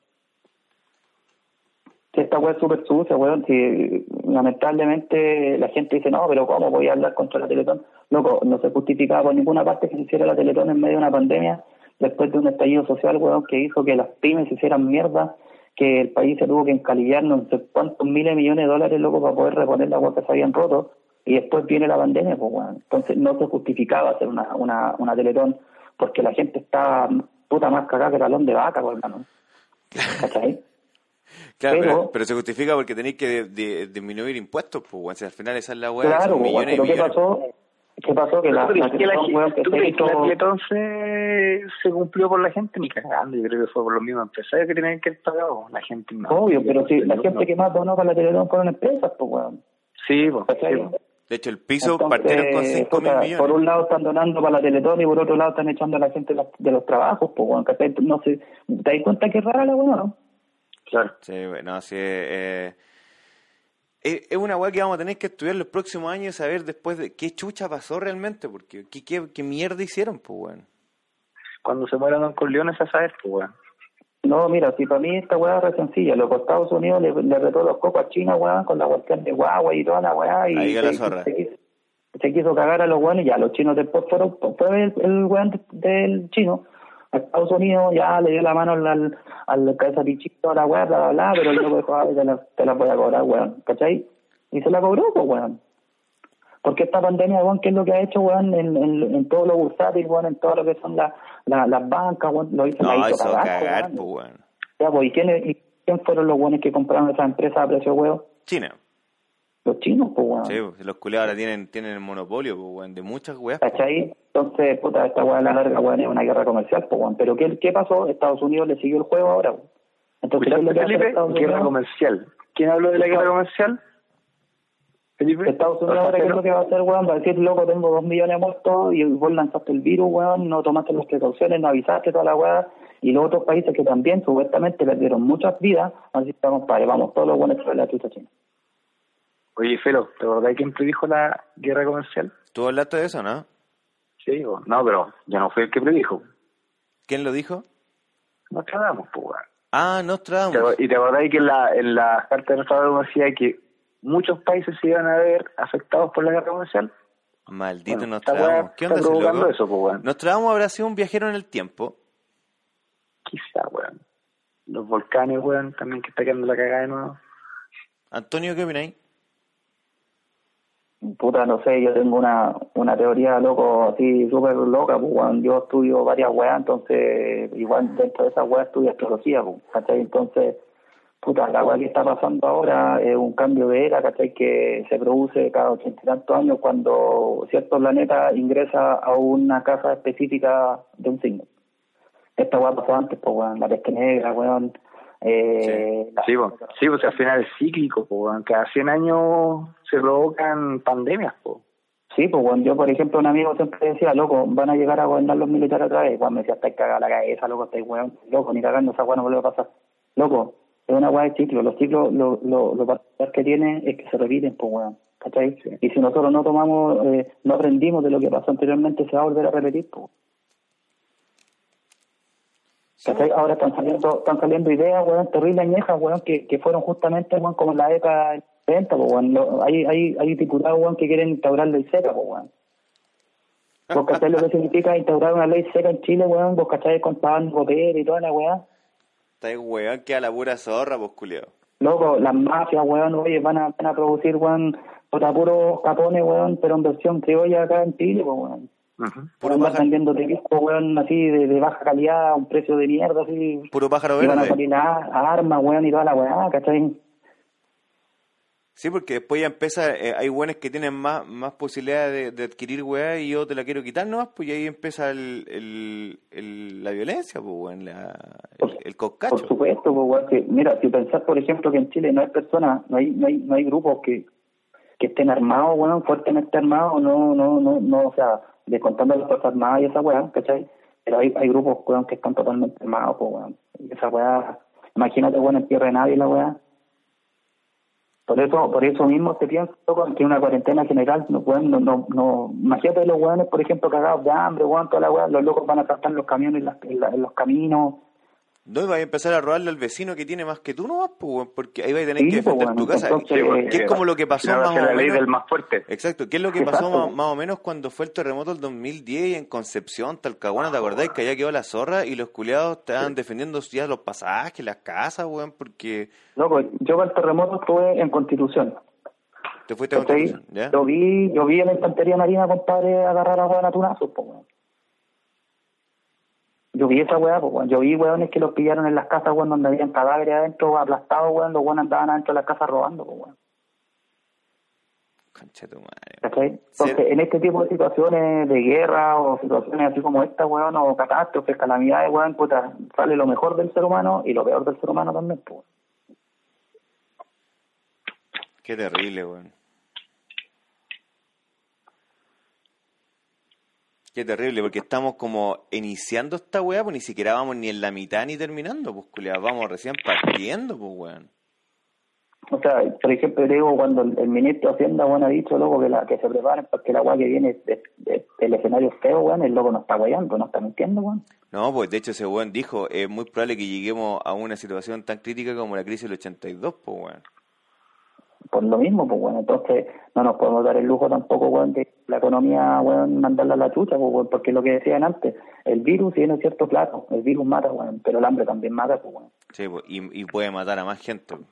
Esta weá es súper sucia, weón, si lamentablemente la gente dice, no, pero ¿cómo voy a hablar contra la Teletón? Loco, no se justificaba por ninguna parte que se hiciera la Teletón en medio de una pandemia, después de un estallido social, weón, que hizo que las pymes se hicieran mierda, que el país se tuvo que encalillar no sé cuántos miles de millones de dólares, loco, para poder reponer la weá que se habían roto, y después viene la pandemia, pues, weón. Entonces no se justificaba hacer una, una, una Teletón, porque la gente está puta más cagada que talón de vaca, pues, hermano. ¿Cachai? Claro, pero, pero- pero se justifica porque tenéis que de- de- disminuir impuestos, pues, weón. Si al final esa es la weá, Claro, son pues, millones y pero ¿qué millones. pasó? ¿Qué pasó? Que la, la la Teletón, weón, gente- que ¿Tú se crees que la hizo- Teletón se, se cumplió por la gente? Ni cagando, yo creo que fue por los mismos empresarios que tenían que haber pagado. La gente no. Obvio, pero si la gente no. que más donó para la Teletón fueron empresas, pues, weón. Sí, pues. De hecho, el piso Entonces, partieron con 5 mil puta, millones. Por un lado están donando para la Teletón y por otro lado están echando a la gente de, los trabajos, pues, weón. ¿cachai? No sé, ¿te das cuenta que es rara la weón, no? Claro. Sí, bueno, sí. eh, es, es una weá que vamos a tener que estudiar los próximos años y saber después de qué chucha pasó realmente, porque qué, qué, qué mierda hicieron, pues, weón. Cuando se mueran Don Corleone, a saber, pues, weón. No, mira, si para mí esta weá es re sencilla. Los Estados Unidos le, le retó los cocos a China, weón, con la cuestión de Huawei y toda la weá. Y Ahí que la se, zorra. se quiso, se quiso cagar a los weones y ya los chinos después fueron, fue el, el weón de- del chino a Estados Unidos, ya le dio la mano al, al, cabeza pichito a la weá, bla, bla, bla, pero el loco dijo, "Ah, te la, te la voy a cobrar, weón, ¿cachai? Y se la cobró, pues, weón. Porque esta pandemia, weón, ¿qué es lo que ha hecho, weón, en, en, en todo lo bursátil, weón, en todo lo que son la, la- las bancas, weón, lo hizo, No, la hizo eso cagar, cagar, pues, weón. Ya, pues, ¿y quién, y quién fueron los buenos que compraron esa empresa a precio huevo? China. Los chinos, pues, weón. Sí, pues, los culiados ahora tienen, tienen el monopolio, pues, weón, de muchas weas. ¿Cachai? Entonces, puta, esta weá a la larga, weón, es una guerra comercial, pues, weón. Pero ¿qué, ¿qué pasó? Estados Unidos le siguió el juego ahora. Entonces, ¿qué es lo que Felipe, guerra comercial. ¿Quién habló de la guerra comercial? Felipe. Estados Unidos ahora, ¿qué es lo que va a hacer, weón? Va a decir, loco, tengo dos millones muertos y vos lanzaste el virus, weón, no tomaste las precauciones, no avisaste toda la weá. Y los otros países que también, supuestamente, perdieron muchas vidas, así que vamos, padre, vamos todos los buenos sobre la chucha china. Oye, Felo, ¿te acordás quién predijo la guerra comercial? ¿Tú hablaste de eso, no? Sí, o- no, pero yo no fui el que predijo. ¿Quién lo dijo? Nos cagamos, pues, weón. Ah, ¿Te Nostradamus. Y te acordás que en la, en la carta de Nostradamus decía que muchos países se iban a ver afectados por la guerra comercial. Maldito Bueno, Nostradamus. ¿Qué está onda ese eso, pues, weón. Nostradamus habrá sido un viajero en el tiempo. Quizá, weón. Los volcanes, weón, también que está quedando la cagada de nuevo. Antonio, ¿qué opináis? Puta, no sé, yo tengo una, una teoría, loco, así súper loca, pues, weón. Yo estudio varias weas, entonces, igual dentro de esas weas estudio astrología, pues, ¿cachai? Entonces, puta, la wea que está pasando ahora es un cambio de era, ¿cachai? Que se produce cada ochenta y tantos años cuando cierto planeta ingresa a una casa específica de un signo. Esta wea pasó antes, pues, weón, la peste negra, weón. Eh, la- Sí, pues, sí, pues al final es cíclico, pues, weón. Cada 100 años se provocan pandemias, pues. Sí, pues bueno, yo por ejemplo un amigo siempre decía, loco, van a llegar a gobernar los militares otra vez. Cuando me decía, estáis cagada la cabeza, loco, estáis weón, loco, ni cagando esa weá no vuelve a pasar. Loco, es una weá de ciclo, los ciclos, lo, lo, lo particular que tiene es que se repiten, pues weón, ¿cachai? Y si nosotros no tomamos, eh, no aprendimos de lo que pasó anteriormente, se va a volver a repetir, pues. ¿Cachai? Ahora están saliendo, están saliendo ideas, weón, terribles añejas, weón, que, que fueron justamente, weón, como en la década del 70, pues, weón. Lo- hay, hay, hay diputados, weón, que quieren instaurar ley seca, pues, weón. ¿Vos cachai lo que significa instaurar una ley seca en Chile, weón? ¿Vos cachai contaban papel y toda la weá? Estáis weón, que a la pura zorra, pues, culiao. Loco, las mafias, weón, oye, van a, van a producir, weón, puta puros capones, weón, pero en versión criolla acá en Chile, pues, weón. Ujú. Puro Van pájaro, vendiendo tequisco, weón, así de, de baja calidad, a un precio de mierda, así. puro pájaro Y van a verde. salir armas, weón, y toda la weá, ¿cachai? Sí, porque después ya empieza, eh, hay buenos que tienen más, más posibilidades de, de adquirir weá y yo te la quiero quitar nomás, pues y ahí empieza el, el, el- la violencia, pues weón, la, el, el Por supuesto, pues, weón, que, mira, si pensás, por ejemplo, que en Chile no hay personas, no hay, no hay, no hay grupos que, que estén armados, weón, fuertemente armados, no, no, no, no, o sea, descontando las fuerzas armadas y esa weá, ¿cachai? Pero hay, hay grupos, weón, que están totalmente armados, pues, weón. Y esa weá, imagínate, weón, en tierra de nadie la weá. Por eso, por eso mismo te pienso que una cuarentena general, no, weón, no, no, no, imagínate los weones, por ejemplo, cagados de hambre, weón, toda la weá, los locos van a saltar los camiones en, las- en la- en los caminos, No, y vas a empezar a robarle al vecino que tiene más que tú nomás, pues porque ahí vas a tener Sí, que pues, defender bueno, tu casa. entonces, Sí, es como lo que pasó a más o la ley menos- del más fuerte. Exacto, ¿qué es lo que pasó más, más o menos cuando fue el terremoto del 2010 en Concepción, Talcahuano, ¿te acordáis que allá quedó la zorra y los culiados estaban defendiendo ya los pasajes, las casas, weón, porque Loco, yo para el terremoto estuve en Constitución. te fuiste a. Constitución, ¿ya? Yo vi, yo vi en la infantería marina, compadre, agarrar a weón a tunazos. Yo vi esa weá, pues, weón. Yo vi weones que los pillaron en las casas, weón, donde habían cadáveres adentro, aplastados, weón. Los weones andaban adentro de las casas robando, pues, weón. Concha tu madre. ¿Cachai? Entonces, Sí. en este tipo de situaciones de guerra o situaciones así como esta, weón, o catástrofes, calamidades, weón, puta, sale lo mejor del ser humano y lo peor del ser humano también, pues. Qué terrible, weón. Qué terrible, porque estamos como iniciando esta weá, pues ni siquiera vamos ni en la mitad ni terminando, pues culiados, vamos recién partiendo, pues weón. O sea, por ejemplo, digo, cuando el, ministro de Hacienda, bueno, ha dicho, loco, que, la, que se preparen porque la weá que viene de, de- del escenario feo, weón, el loco no está guayando, no está mintiendo, weón. No, pues de hecho ese weón dijo, es muy probable que lleguemos a una situación tan crítica como la crisis del 82, pues weón. Por lo mismo, pues, bueno, entonces no nos podemos dar el lujo tampoco, weón, de la economía, weón, mandarla a la chucha, pues, weón, porque lo que decían antes, el virus tiene cierto plato, el virus mata, weón, pero el hambre también mata, pues, weón. Sí, pues, y, y puede matar a más gente. pues.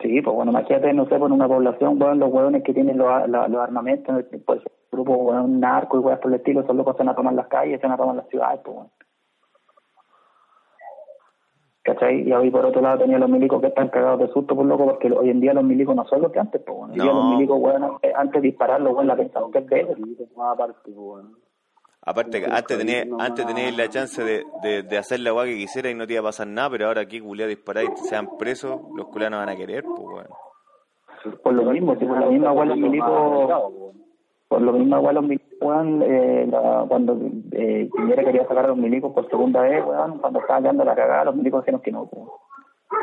Sí, pues bueno, imagínate, no sé, por una población, weón, los weones que tienen los, los armamentos, pues, grupo, weón, narco y weón por el estilo, esos locos se van a tomar las calles, se van a tomar las ciudades, pues, weón. ¿Cachai? Y hoy por otro lado tenía los milicos que están cagados de susto por loco, porque hoy en día los milicos no son los que antes, pues, bueno. Hoy día No. los milicos, weón, antes, antes de dispararlo, weón, la pensaron que es de ellos. Más aparte, weón. Aparte, que antes tenía, antes teníais la chance de, de, de hacer la weá que quisiera y no te iba a pasar nada, pero ahora aquí culiá disparar y sean presos, los culiados no van a querer, pues bueno. Por lo mismo, si por lo mismo, weón, los milicos, por lo mismo, weón, los milicos, weón, eh, la- cuando eh, Piñera quería sacar a los milicos por segunda vez, weón, cuando estaba quedando la cagada, los milicos dijeron que no.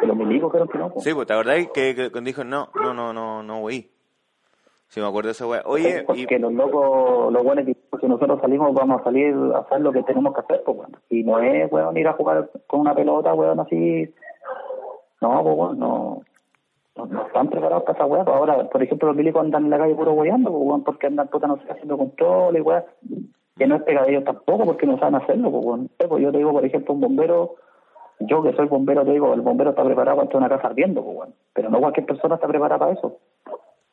Que los milicos dijeron que no, pues. Sí, pues te acordáis que, que cuando dijo no, no, no, no, no, wey. Sí, me acuerdo de esa weá. Oye, y, porque los locos, los buenos que si nosotros salimos vamos a salir a hacer lo que tenemos que hacer, pues bueno. Y no es, weón, ir a jugar con una pelota, weón, así. No, pues weón, no. No, están preparados para esa weá. Ahora, por ejemplo, los milicos andan en la calle puro weyando, pues porque andan puta no sé, haciendo control y weá. Que no es pega de ellos tampoco, porque no saben hacerlo, pues. Eh, pues yo te digo, por ejemplo, un bombero, yo que soy bombero, te digo, el bombero está preparado para una casa ardiendo, pues. Pero no cualquier persona está preparada para eso.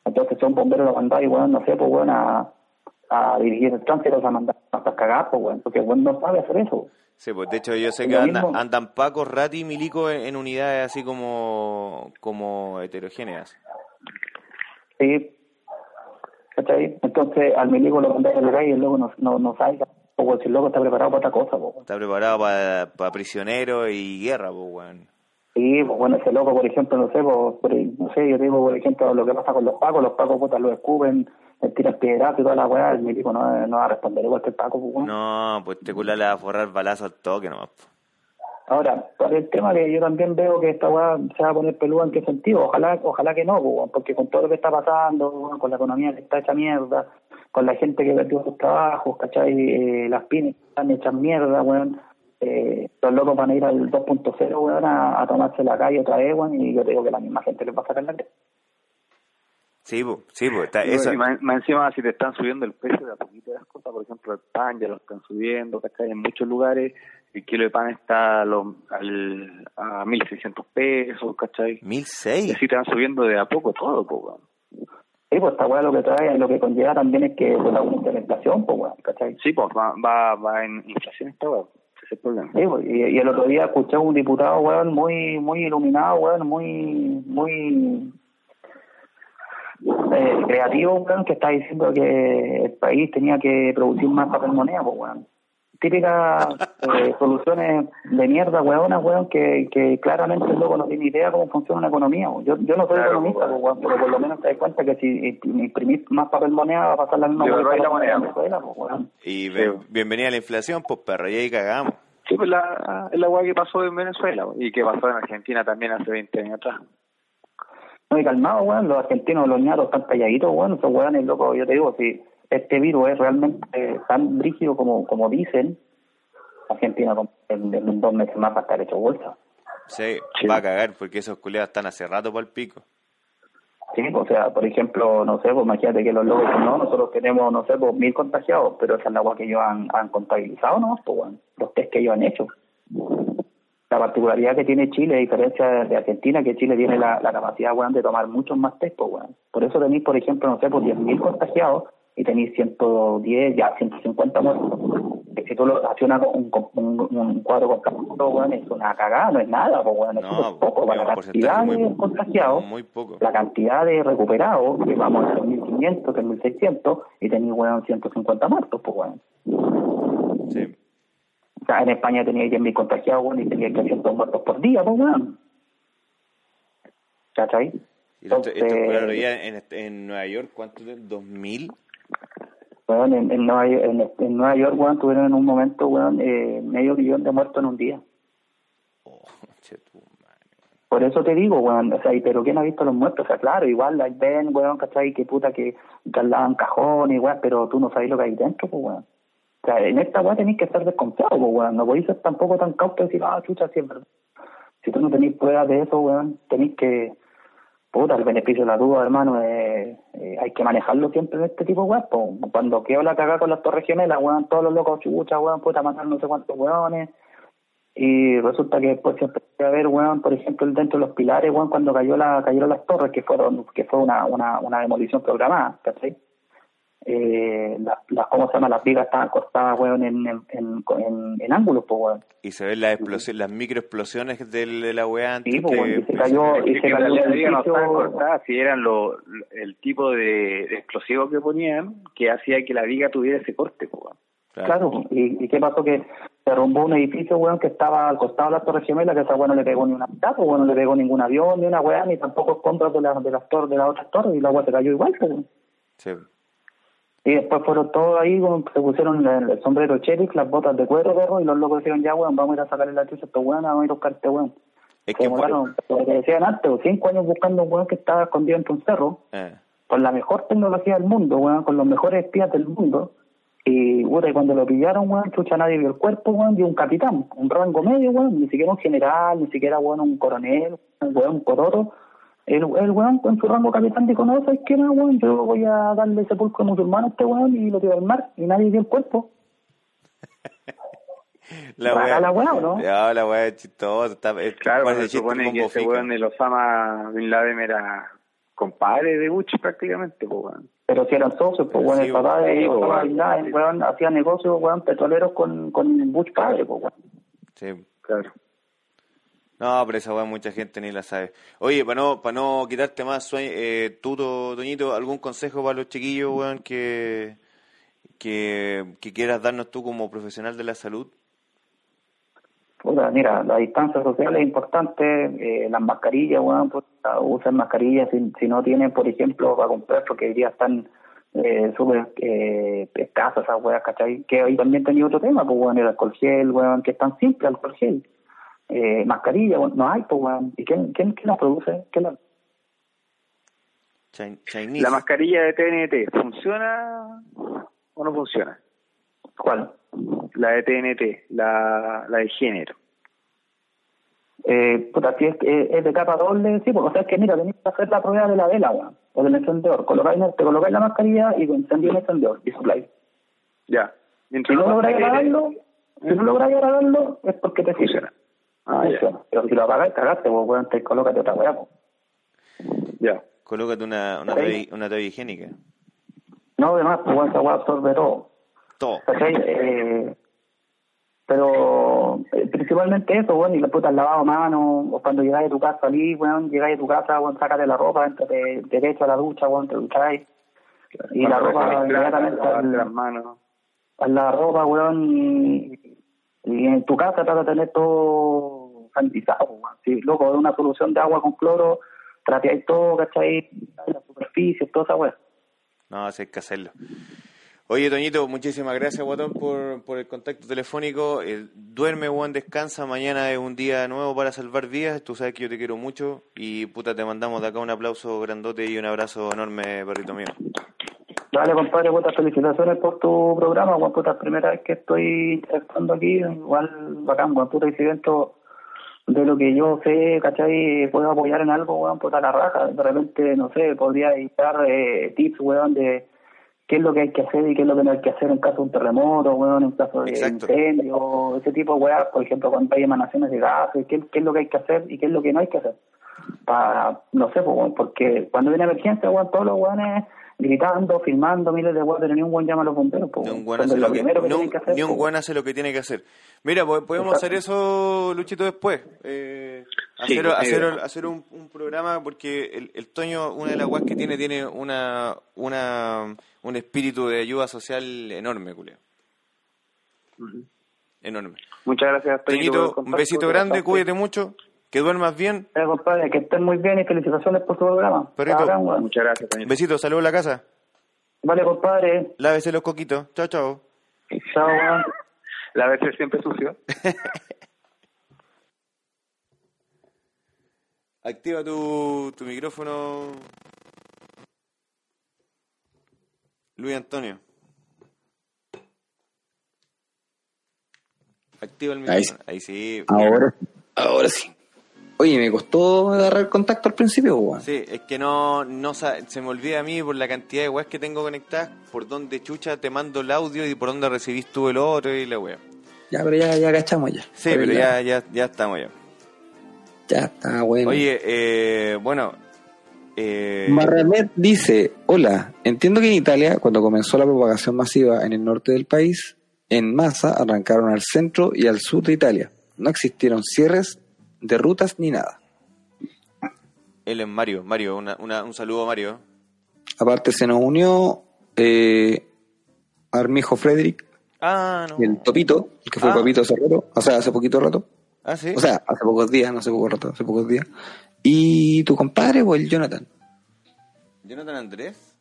Entonces, si un bombero lo mandáis, weón, no sé, pues weón, a, dirigir el tránsito, a mandar hasta cagar, pues weón, porque weón no sabe hacer eso. sí, pues de hecho yo sé que andan, mismo. andan Paco, Rati y Milico en, en unidades así como, como heterogéneas. Sí. ¿Cachai? Entonces, al milico lo mandáis a la calle y luego no, no, no sabe, pues weón, si el loco está preparado para otra cosa, pues weón. Está preparado para prisioneros y guerra, pues weón. Sí, pues bueno, ese loco, por ejemplo, no sé, pues, por, no sé, yo digo, por ejemplo, lo que pasa con los pacos, los pacos, putas, lo escupen, le tiran piedras y toda la weá, el milico no, no va a responder igual que el paco, pues. No, pues te cula le va a forrar balazo al toque nomás. Ahora, por el tema que yo también veo que esta weá se va a poner peluda, ¿en qué sentido? Ojalá ojalá que no, pues, porque con todo lo que está pasando, con la economía que está hecha mierda, con la gente que perdió sus trabajos, ¿cachai? Eh, las pymes están hechas mierda, weón. Eh, los locos van a ir al 2.0, weón, a, a tomarse la calle otra vez, weón, y yo te digo que la misma gente les va a sacar la. Sí, pues, sí, pues, está, Y eso, más, más encima, si te están subiendo el precio de a poquito de las cosas, por ejemplo, el pan ya lo están subiendo, ¿cachai? En muchos lugares el kilo de pan está a, los- al, a 1.600 pesos, ¿cachai? Y 1006. así te van subiendo de a poco todo, pues, weón. Sí, pues esta weá lo que trae, lo que conlleva también es que pues, la inflación, pues weón, ¿cachai? Sí, pues va, va, va en inflación esta weón. Ese es el problema. Sí, pues, y, y el otro día escuché a un diputado, weón, muy, muy iluminado, weón, muy, muy eh, creativo, weón, que está diciendo que el país tenía que producir más papel moneda, pues, weón. Típicas eh, soluciones de mierda, weón, weón, que, que claramente el loco no tiene idea cómo funciona una economía. weón. Yo, yo no soy Claro, economista, weón. pues, weón, pero por lo menos te das cuenta que si imprimís más papel moneda va a pasar la misma la moneda, Venezuela, pues, weón. Y bien- bienvenida a la inflación, pues perro, y ahí cagamos. Sí, pues la, es la weá que pasó en Venezuela y que pasó en Argentina también hace 20 años atrás. No, y calmado, weón, los argentinos, los ñatos están calladitos, weón, esos weones, loco, yo te digo, si este virus es realmente eh, tan rígido como, como dicen, Argentina en, en dos meses más va a estar hecho bolsa. Sí, Sí. va a cagar, porque esos culiados están hace rato para el pico. Sí, o sea, por ejemplo, no sé, pues imagínate que los locos, no, nosotros tenemos, no sé, pues mil contagiados, pero esa es la agua que ellos han, han contabilizado, ¿no? Pues bueno, los test que ellos han hecho. La particularidad que tiene Chile, a diferencia de, Argentina, que Chile tiene la, la capacidad, weón, de tomar muchos más test, pues, weón. Por eso tenéis, por ejemplo, no sé, pues 10.000 contagiados y tenéis 110, ya 150 muertos. Si tú lo haces un, un, un cuadro completo, weón, es una cagada, no es nada, pues, weón, es No, súper poco para la porcentaje cantidad muy- de contagiados Muy poco. la cantidad de recuperados, que vamos a 3.500, 3.600, y tenéis, weón, 150 muertos, pues, weón. Sí. O sea, en España teníais 10.000 contagiados, weón, y teníais 300 muertos por día, pues, weón. ¿Cachai? Y esto, esto Entonces- claro, ya en, en Nueva York, ¿cuánto? de- ¿2000? Weón, en, en, Nueva, York- en, en Nueva York, weón, tuvieron en un momento, weón, eh, medio millón de muertos en un día. Oh. Por eso te digo, weón, o sea, y- pero ¿quién ha visto los muertos? O sea, claro, igual la ven, weón, ¿cachai? Que puta que trasladan cajones, weón, pero tú no sabes lo que hay dentro, pues, weón. O sea, en esta weón tenéis que estar desconfiado, weón. No podéis ser tampoco tan cauto y decir, ah, chucha, sí. Si tú no tenéis pruebas de eso, weón, tenéis que, puta, el beneficio de la duda, hermano, eh, hay que manejarlo siempre en este tipo de pues. Cuando quedó la cagada con las torres gemelas, weón, todos los locos, chucha, weón, puta, matar no sé cuántos weones. Y resulta que después se empezó a ver, weón, por ejemplo, dentro de los pilares, weón, cuando cayó la, cayeron las torres, que fueron, que fue una, una, una demolición programada, ¿cachai? Eh, las, las, ¿cómo se llama? Las vigas estaban cortadas, weón, en, en, en, en, ángulos, pues, weón. Y se ven las explosiones, las microexplosiones de la weá antes. Sí, pues, que, y se cayó, y se cayó las vigas no estaban cortadas, si eran lo, el tipo de, de explosivo que ponían, que hacía que la viga tuviera ese corte, pues, weón. Claro, ¿Y, ¿Y, qué pasó? Que se derrumbó un edificio, weón, que estaba al costado de la Torre Gemela, que esa weón no le pegó ni una mitad, pues, no le pegó ningún avión, ni una weá, ni tampoco contras de, la, de las torres, de las otras torres, y la weá se cayó igual, pues, Sí. Y después fueron todos ahí, se pusieron el, sombrero cherif, las botas de cuero, perro, y los locos dijeron, ya, weón, vamos a ir a sacarle la chucha a estos weón, vamos a ir a buscar este weón. Es que, bueno, lo que decían antes, cinco años buscando un weón que estaba escondido entre un cerro, eh. con la mejor tecnología del mundo, weón, con los mejores espías del mundo, y, puta, y cuando lo pillaron, weón, chucha, nadie vio el cuerpo, weón, y un capitán, un rango medio, weón, ni siquiera un general, ni siquiera, weón, un coronel, un weón, un codoro. El, el weón con su rango capitán dijo, no, ¿sabes qué, no, weón? Yo voy a darle sepulcro musulmán a este weón y lo tiró al mar, y nadie vio el cuerpo. la weá, la weá, ¿no? Ya, la weá es chistosa. Está, es, claro, se supone que ese weón de Osama Bin Laden era compadre de Bush prácticamente, pues, weón. Pero si eran socios, pues, bueno, el papá de Osama Bin Laden, weón, hacía negocios, weón, petroleros con, con Bush padre, pues, weón. Sí, claro. No, pero esa weá mucha gente ni la sabe. Oye, para no, para no quitarte más sueño, eh, tú, Toñito, ¿algún consejo para los chiquillos, weón, que, que, quieras darnos tú como profesional de la salud? mira, la distancia social es importante, eh, las mascarillas, bueno, pues, usen mascarillas si, no tienen, por ejemplo, para comprar, porque hoy día están eh, súper eh, escasas esas weas, ¿cachai? Que hoy también tenía otro tema, pues, bueno, el alcohol gel, weón, que es tan simple, alcohol gel. Eh, mascarilla, no hay, pues, weón. ¿Y quién, quién, quién la produce? ¿Quién la... Chinese. ¿La mascarilla de TNT funciona o no funciona? ¿Cuál? La de TNT, la, la de género. Eh, puta, si es, es, de capa doble, sí, porque o sea, es que mira, tenéis que hacer la prueba de la vela, weón, o del encendedor. Colocáis, te colocáis la mascarilla y encendí el encendedor y sopláis. Ya. Si no lográis apagarlo, si no lográis apagarlo, es porque te funciona. Ah, funciona. Pero si lo apagáis, cagaste, pues, weón, te colócate otra weá. Ya. Colócate una, una, toalla, una toalla higiénica. No, además, pues, weón, esa weá absorbe todo. Todo. Eh, pero eh, principalmente eso, bueno, y la puta lavado mano, o cuando llegáis a tu casa, salís, bueno, llegáis a tu casa, bueno, sácate la ropa, entrate derecho a la ducha, bueno, te ducháis. Y la ropa inmediatamente al, las manos. A la ropa, weón, y, y, en tu casa trata de tener todo sanitizado. Sí, loco, de una solución de agua con cloro, trateáis todo, ¿cachai? La superficie, toda esa weón. No, hay que hacerlo. Oye, Toñito, muchísimas gracias, Guatón, por, por el contacto telefónico. Eh, duerme, Juan, descansa. Mañana es un día nuevo para salvar vidas. Tú sabes que yo te quiero mucho. Y puta, te mandamos de acá un aplauso grandote y un abrazo enorme, perrito mío. Dale, compadre, puta, felicitaciones por tu programa, Juan, puta, primera vez que estoy interactuando aquí, igual bacán, Juan, puta, y si dentro de lo que yo sé, ¿cachai? Puedo apoyar en algo, Juan, puta, la raja, de repente, no sé, podría dar eh, tips, weón, de qué es lo que hay que hacer y qué es lo que no hay que hacer en caso de un terremoto, bueno, en caso de incendio, ese tipo weas, por ejemplo, cuando hay emanaciones de gases, qué, qué es lo que hay que hacer y qué es lo que no hay que hacer. Para, no sé, pues, porque cuando viene emergencia, weón, todos los weones gritando, filmando, miles de pero ni un buen llama a los bomberos. Pues, ni un buen hace lo que, ni un buen hace lo que tiene que hacer. Mira, podemos hacer eso, Luchito, después. Eh, hacer, hacer, hacer un, un, programa, porque el, el Toño, una de las weas que tiene, tiene una... una un espíritu de ayuda social enorme, Julio. Enorme. Muchas gracias, Toñito. Un besito grande, cuídate mucho, que duermas bien. Eh, compadre, que estén muy bien y felicitaciones por tu programa. Muchas gracias, Toñito. Besito, saludos a la casa. Vale, compadre. Lávese los coquitos. Chao, chao. Chao, Lávese siempre sucio. Activa tu, tu micrófono, Luis Antonio. Activa el micrófono. Ahí, sí. Ahora, ahora sí. Oye, me costó agarrar contacto al principio, weón. Sí, es que no, no se me olvida a mí por la cantidad de weas que tengo conectadas, por dónde chucha te mando el audio y por dónde recibís tú el otro y la wea. Ya, pero ya, ya cachamos ya. Sí, pero, ya, ya, ya estamos ya. Ya está, bueno. Oye, eh, bueno, Eh, Marramet dice, hola, entiendo que en Italia, cuando comenzó la propagación masiva en el norte del país, en masa arrancaron al centro y al sur de Italia. No existieron cierres de rutas ni nada. él es Mario. Mario, una, una- un saludo a Mario. Aparte se nos unió eh, Armijo Frederick, Ah, no. el Topito, el que fue Ah. Papito hace rato, o sea, hace poquito rato. Ah, sí. O sea, hace pocos días, no hace poco rato, hace pocos días. Y tu compadre, o el Jonathan. Jonathan Andrés.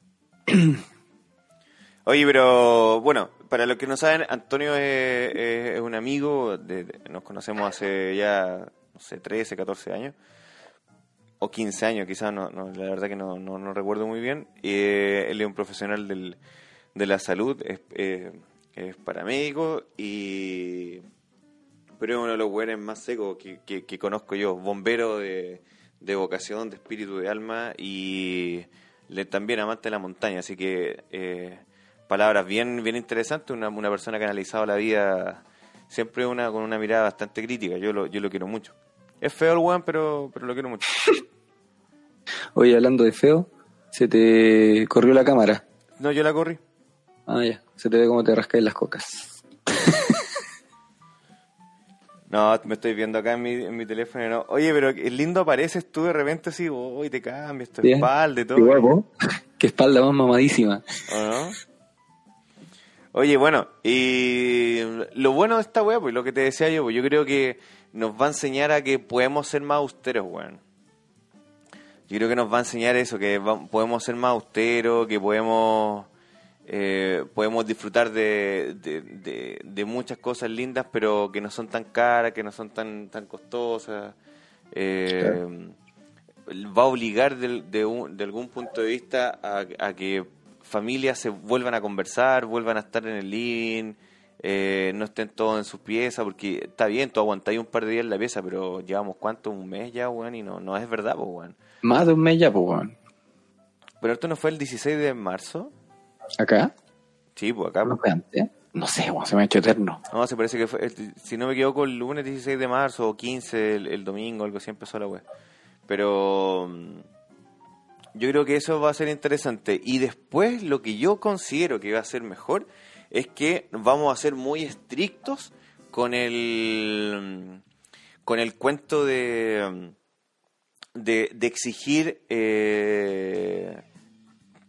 Oye, pero bueno, para los que no saben, Antonio es, un amigo, de- nos conocemos hace ya, sé, 13, 14 años, o 15 años quizás, no, no, la verdad que no, no, no recuerdo muy bien. Eh, él es un profesional del, de la salud, es, eh, paramédico, y pero es uno de los güeyes más secos que, que- que conozco yo, bombero de, de vocación, de espíritu, de alma y le, también amante de la montaña, así que eh, palabras bien bien interesantes, una, una persona que ha analizado la vida siempre una con una mirada bastante crítica, yo lo, yo lo quiero mucho. Es feo el weón, pero, pero lo quiero mucho. Oye, hablando de feo, se te corrió la cámara. No, yo la corrí. Ah, ya. Se te ve como te rascáis las cocas. No, me estoy viendo acá en mi, en mi teléfono no. Oye, pero qué lindo apareces tú de repente así, uy, te cambias tu espalda y todo. Qué guapo. Qué espalda más mamadísima. ¿O no? Oye, bueno, y lo bueno de esta weá, pues lo que te decía yo, pues yo creo que nos va a enseñar a que podemos ser más austeros, weón. Yo creo que nos va a enseñar eso, que podemos ser más austeros, que podemos eh, podemos disfrutar de, de, de- muchas cosas lindas, pero que no son tan caras, que no son tan, tan costosas. Eh, va a obligar de, un- algún punto de vista a, a que familias se vuelvan a conversar, vuelvan a estar en el living, eh, no estén todos en sus piezas, porque está bien, tú aguantáis un par de días en la pieza, pero llevamos cuánto, un mes ya, weón, y no, no es verdad, pues, weón. Más de un mes ya, pues, weón. Pero esto no fue el 16 de marzo. ¿Acá? Sí, pues acá. ¿No pues. antes? No sé, weón, se me ha hecho eterno. No, se parece que fue, el- si no me equivoco, el lunes 16 de marzo o 15, el, el domingo, algo así empezó la web. Pero mm, yo creo que eso va a ser interesante. Y después lo que yo considero que va a ser mejor es que vamos a ser muy estrictos con el con el cuento de de, de exigir eh,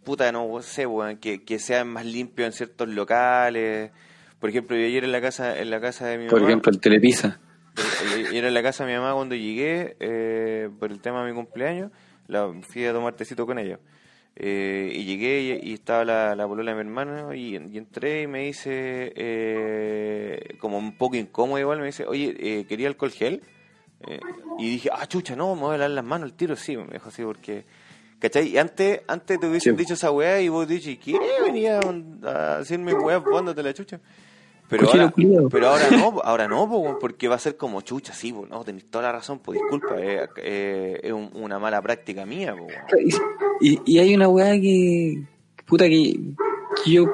puta no sé weón, que, que sean más limpios en ciertos locales por ejemplo yo ayer en la casa en la casa de mi Por mamá ejemplo, el Telepisa. eh, Era en la casa de mi mamá cuando llegué eh, por el tema de mi cumpleaños. La, fui a tomar tecito con ella. Eh, y llegué y, y estaba la, la polola de mi hermano y, y entré y me dice, eh, como un poco incómodo igual, me dice, oye, eh, ¿quería alcohol gel? Eh, y dije, ah, chucha, no, me voy a lavar las manos al tiro, sí, me dijo así porque... ¿Cachai? Y antes, antes te hubiesen Sí. dicho esa weá y vos ¿y qué venía a decirme weá, póndate la chucha? Pero ahora, pero ahora no, ahora no, porque va a ser como chucha, sí, po, no, tenés toda la razón, pues disculpa, eh, eh, es un- una mala práctica mía, po. Y, y hay una weá que, puta, que, que yo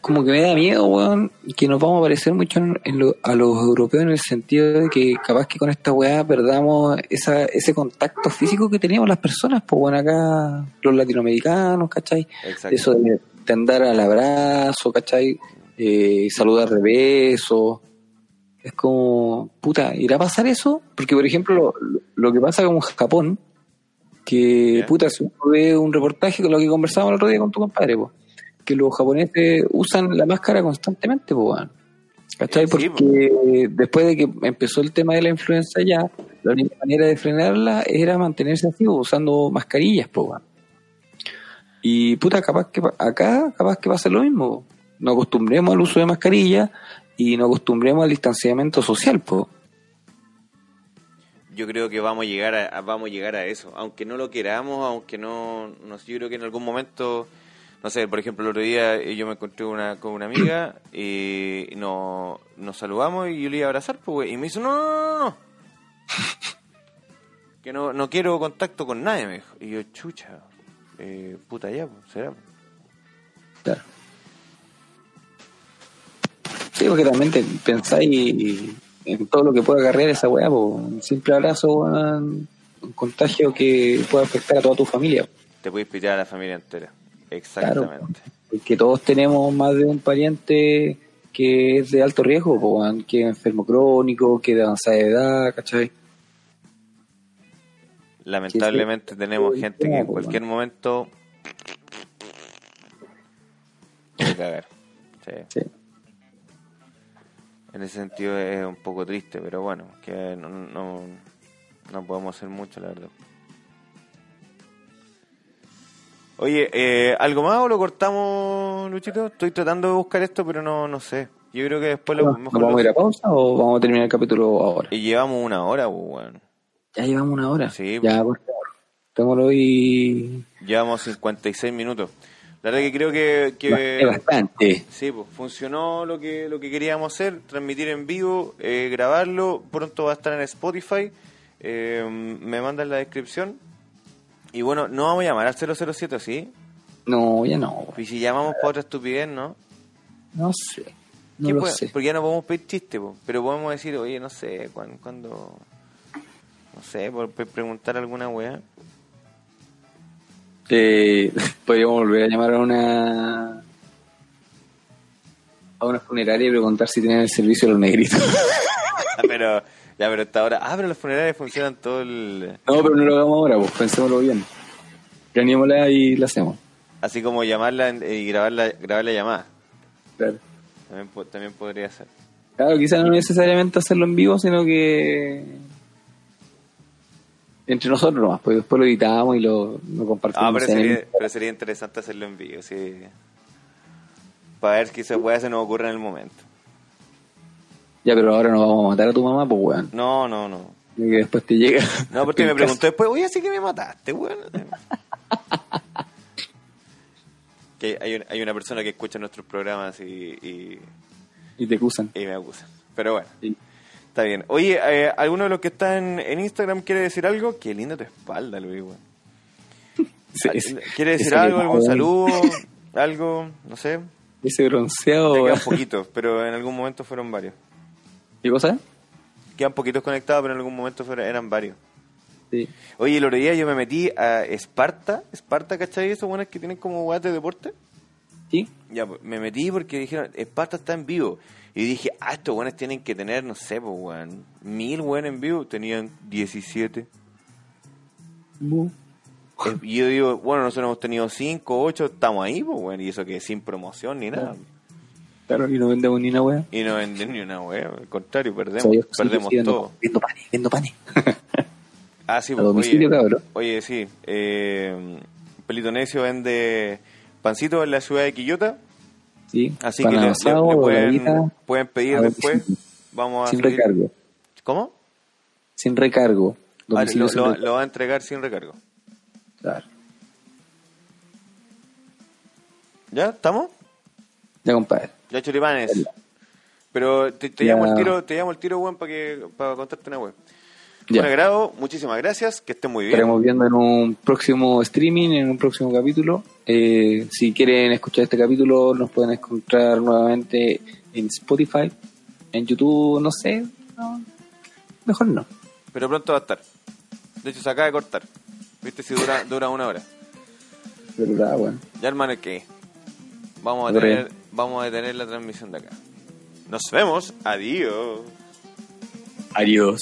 como que me da miedo, weón, que nos vamos a parecer mucho en- en lo- a los europeos en el sentido de que capaz que con esta weá perdamos esa, ese contacto físico que teníamos las personas, pues bueno, acá los latinoamericanos, ¿cachai? Exacto. Eso de, de andar al abrazo, ¿cachai? Eh, saludar de beso. Es como, puta, ¿irá a pasar eso? Porque, por ejemplo, lo, lo que pasa con Japón, que, puta, si uno ve un reportaje con lo que conversábamos el otro día con tu compadre, po, que los japoneses usan la máscara constantemente, po. ¿Cachai? Sí, Porque después de que empezó el tema de la influenza ya, la única manera de frenarla era mantenerse así, usando mascarillas, po. Y puta, capaz que acá, capaz que va a ser lo mismo. Nos acostumbremos al uso de mascarilla y nos acostumbremos al distanciamiento social, po. Yo creo que vamos a llegar a, a- vamos a llegar a eso, aunque no lo queramos, aunque no, no yo creo que en algún momento, no sé, por ejemplo, el otro día eh, yo me encontré una, con una amiga y no, nos saludamos y yo le iba a abrazar, pues, y me dice, no, no, no, no, no. que no, no quiero contacto con nadie, me dijo. Y yo, chucha, eh, puta ya, pues, será. Claro. Sí, porque también te pensáis en todo lo que puede acarrear esa weá, un simple abrazo, un contagio que puede afectar a toda tu familia. te puedes pillar a la familia entera. Exactamente. Porque todos tenemos más de un pariente que es de alto riesgo, po, que es enfermo crónico, que de avanzada edad, ¿cachai? Lamentablemente Sí, tenemos Sí, gente que en claro, cualquier momento puede cagar. Sí. En ese sentido es un poco triste, pero bueno, que no, no, no podemos hacer mucho, la verdad. Oye, eh, ¿algo más o lo cortamos, Luchito? Estoy tratando de buscar esto, pero no, no sé. Yo creo que después lo ¿Nos mejor vamos a ir a pausa o vamos a terminar el capítulo ahora? Y llevamos una hora, pues, bueno. Ya llevamos una hora. Sí, Ya, por favor. Témoslo y... Llevamos 56 minutos. La verdad que creo que... que bastante. Sí, pues funcionó lo que lo que queríamos hacer, transmitir en vivo, eh, grabarlo, pronto va a estar en Spotify, eh, me mandan la descripción. Y bueno, no vamos a llamar al 007, ¿sí? No, ya no. Y si llamamos para otra estupidez, ¿no? No sé. No ¿Qué lo puede- sé. Porque ya no podemos pedir chiste, po, pero podemos decir, oye, no sé, cuando... cuando no sé, por, por preguntar alguna weá. Eh, podríamos volver a llamar a una a una funeraria y preguntar si tienen el servicio de los negritos. Pero, ya, pero hasta ahora... Ah, pero los funerales funcionan todo el... no, pero no lo hagamos ahora, pues pensémoslo bien. Planeémosla y la hacemos. Así como llamarla y grabar la, grabar la llamada. Claro. También, también podría ser. Claro, quizás no necesariamente hacerlo en vivo, sino que entre nosotros nomás, pues después lo editamos y lo, lo compartimos. Ah, pero sería, pero sería interesante hacerlo en vivo, sí. Para ver qué se puede se nos ocurre en el momento. Ya, pero ahora no vamos a matar a tu mamá, pues weón. No, no, no. Y que después te llega. No, porque me preguntó después, oye, así que me mataste, weón. que hay, hay una persona que escucha nuestros programas y, y, te acusan. y me acusa. Pero bueno, Sí. Está bien. Oye, eh, ¿alguno de los que está en, en Instagram quiere decir algo? Qué linda tu espalda, Luis, ese- ¿Quiere decir algo, algún saludo? Algo, no sé. Ese bronceado. Quedan poquitos, pero en algún momento fueron varios. ¿Qué cosa? Quedan poquitos conectados, pero en algún momento fueron, eran varios. Sí. Oye, el otro día yo me metí a Esparta. Esparta, ¿cachai? Esos buenos que tienen como guates de deporte. ¿Sí? Ya, pues, me metí porque dijeron, Esparta está en vivo. Y dije, ah, estos buenos tienen que tener, no sé, pues, weón, mil weón en vivo. Tenían 17. Bu. Eh, Y yo digo, bueno, nosotros hemos tenido 5, 8, estamos ahí, pues, weón. Y eso que sin promoción ni nada. Claro, y no vendemos ni una wea. Y no venden ni una weón. Al contrario, perdemos, O sea, yo- perdemos sí, todo. Vendo panes, vendo panes. Ah, sí, pues, oye, cabrón. oye, sí. Eh, Pelito Necio vende pancito en la ciudad de Quillota. Sí, Así que le, le pueden, pueden pedir después. domicilio. Vamos a sin recargo. ¿Cómo? Sin recargo. Ah, Domicilio lo, sin lo- recargo. lo va a entregar sin recargo. Claro. ¿Ya? ¿Estamos? Ya, compadre. Ya choripanes. Pero te, te llamo el tiro, te llamo el tiro, weón, para que para contarte una web. Ya. Un agrado, muchísimas gracias, que estén muy bien. Estaremos viendo en un próximo streaming, en un próximo capítulo. Eh, si quieren escuchar este capítulo, nos pueden encontrar nuevamente en Spotify, en YouTube, no sé. no, mejor no. Pero pronto va a estar. De hecho, se acaba de cortar. ¿Viste si dura, dura una hora? Pero nada, bueno. Ya, hermano, ¿qué? Vamos a Muy tener, bien. vamos a detener la transmisión de acá. Nos vemos. Adiós. Adiós.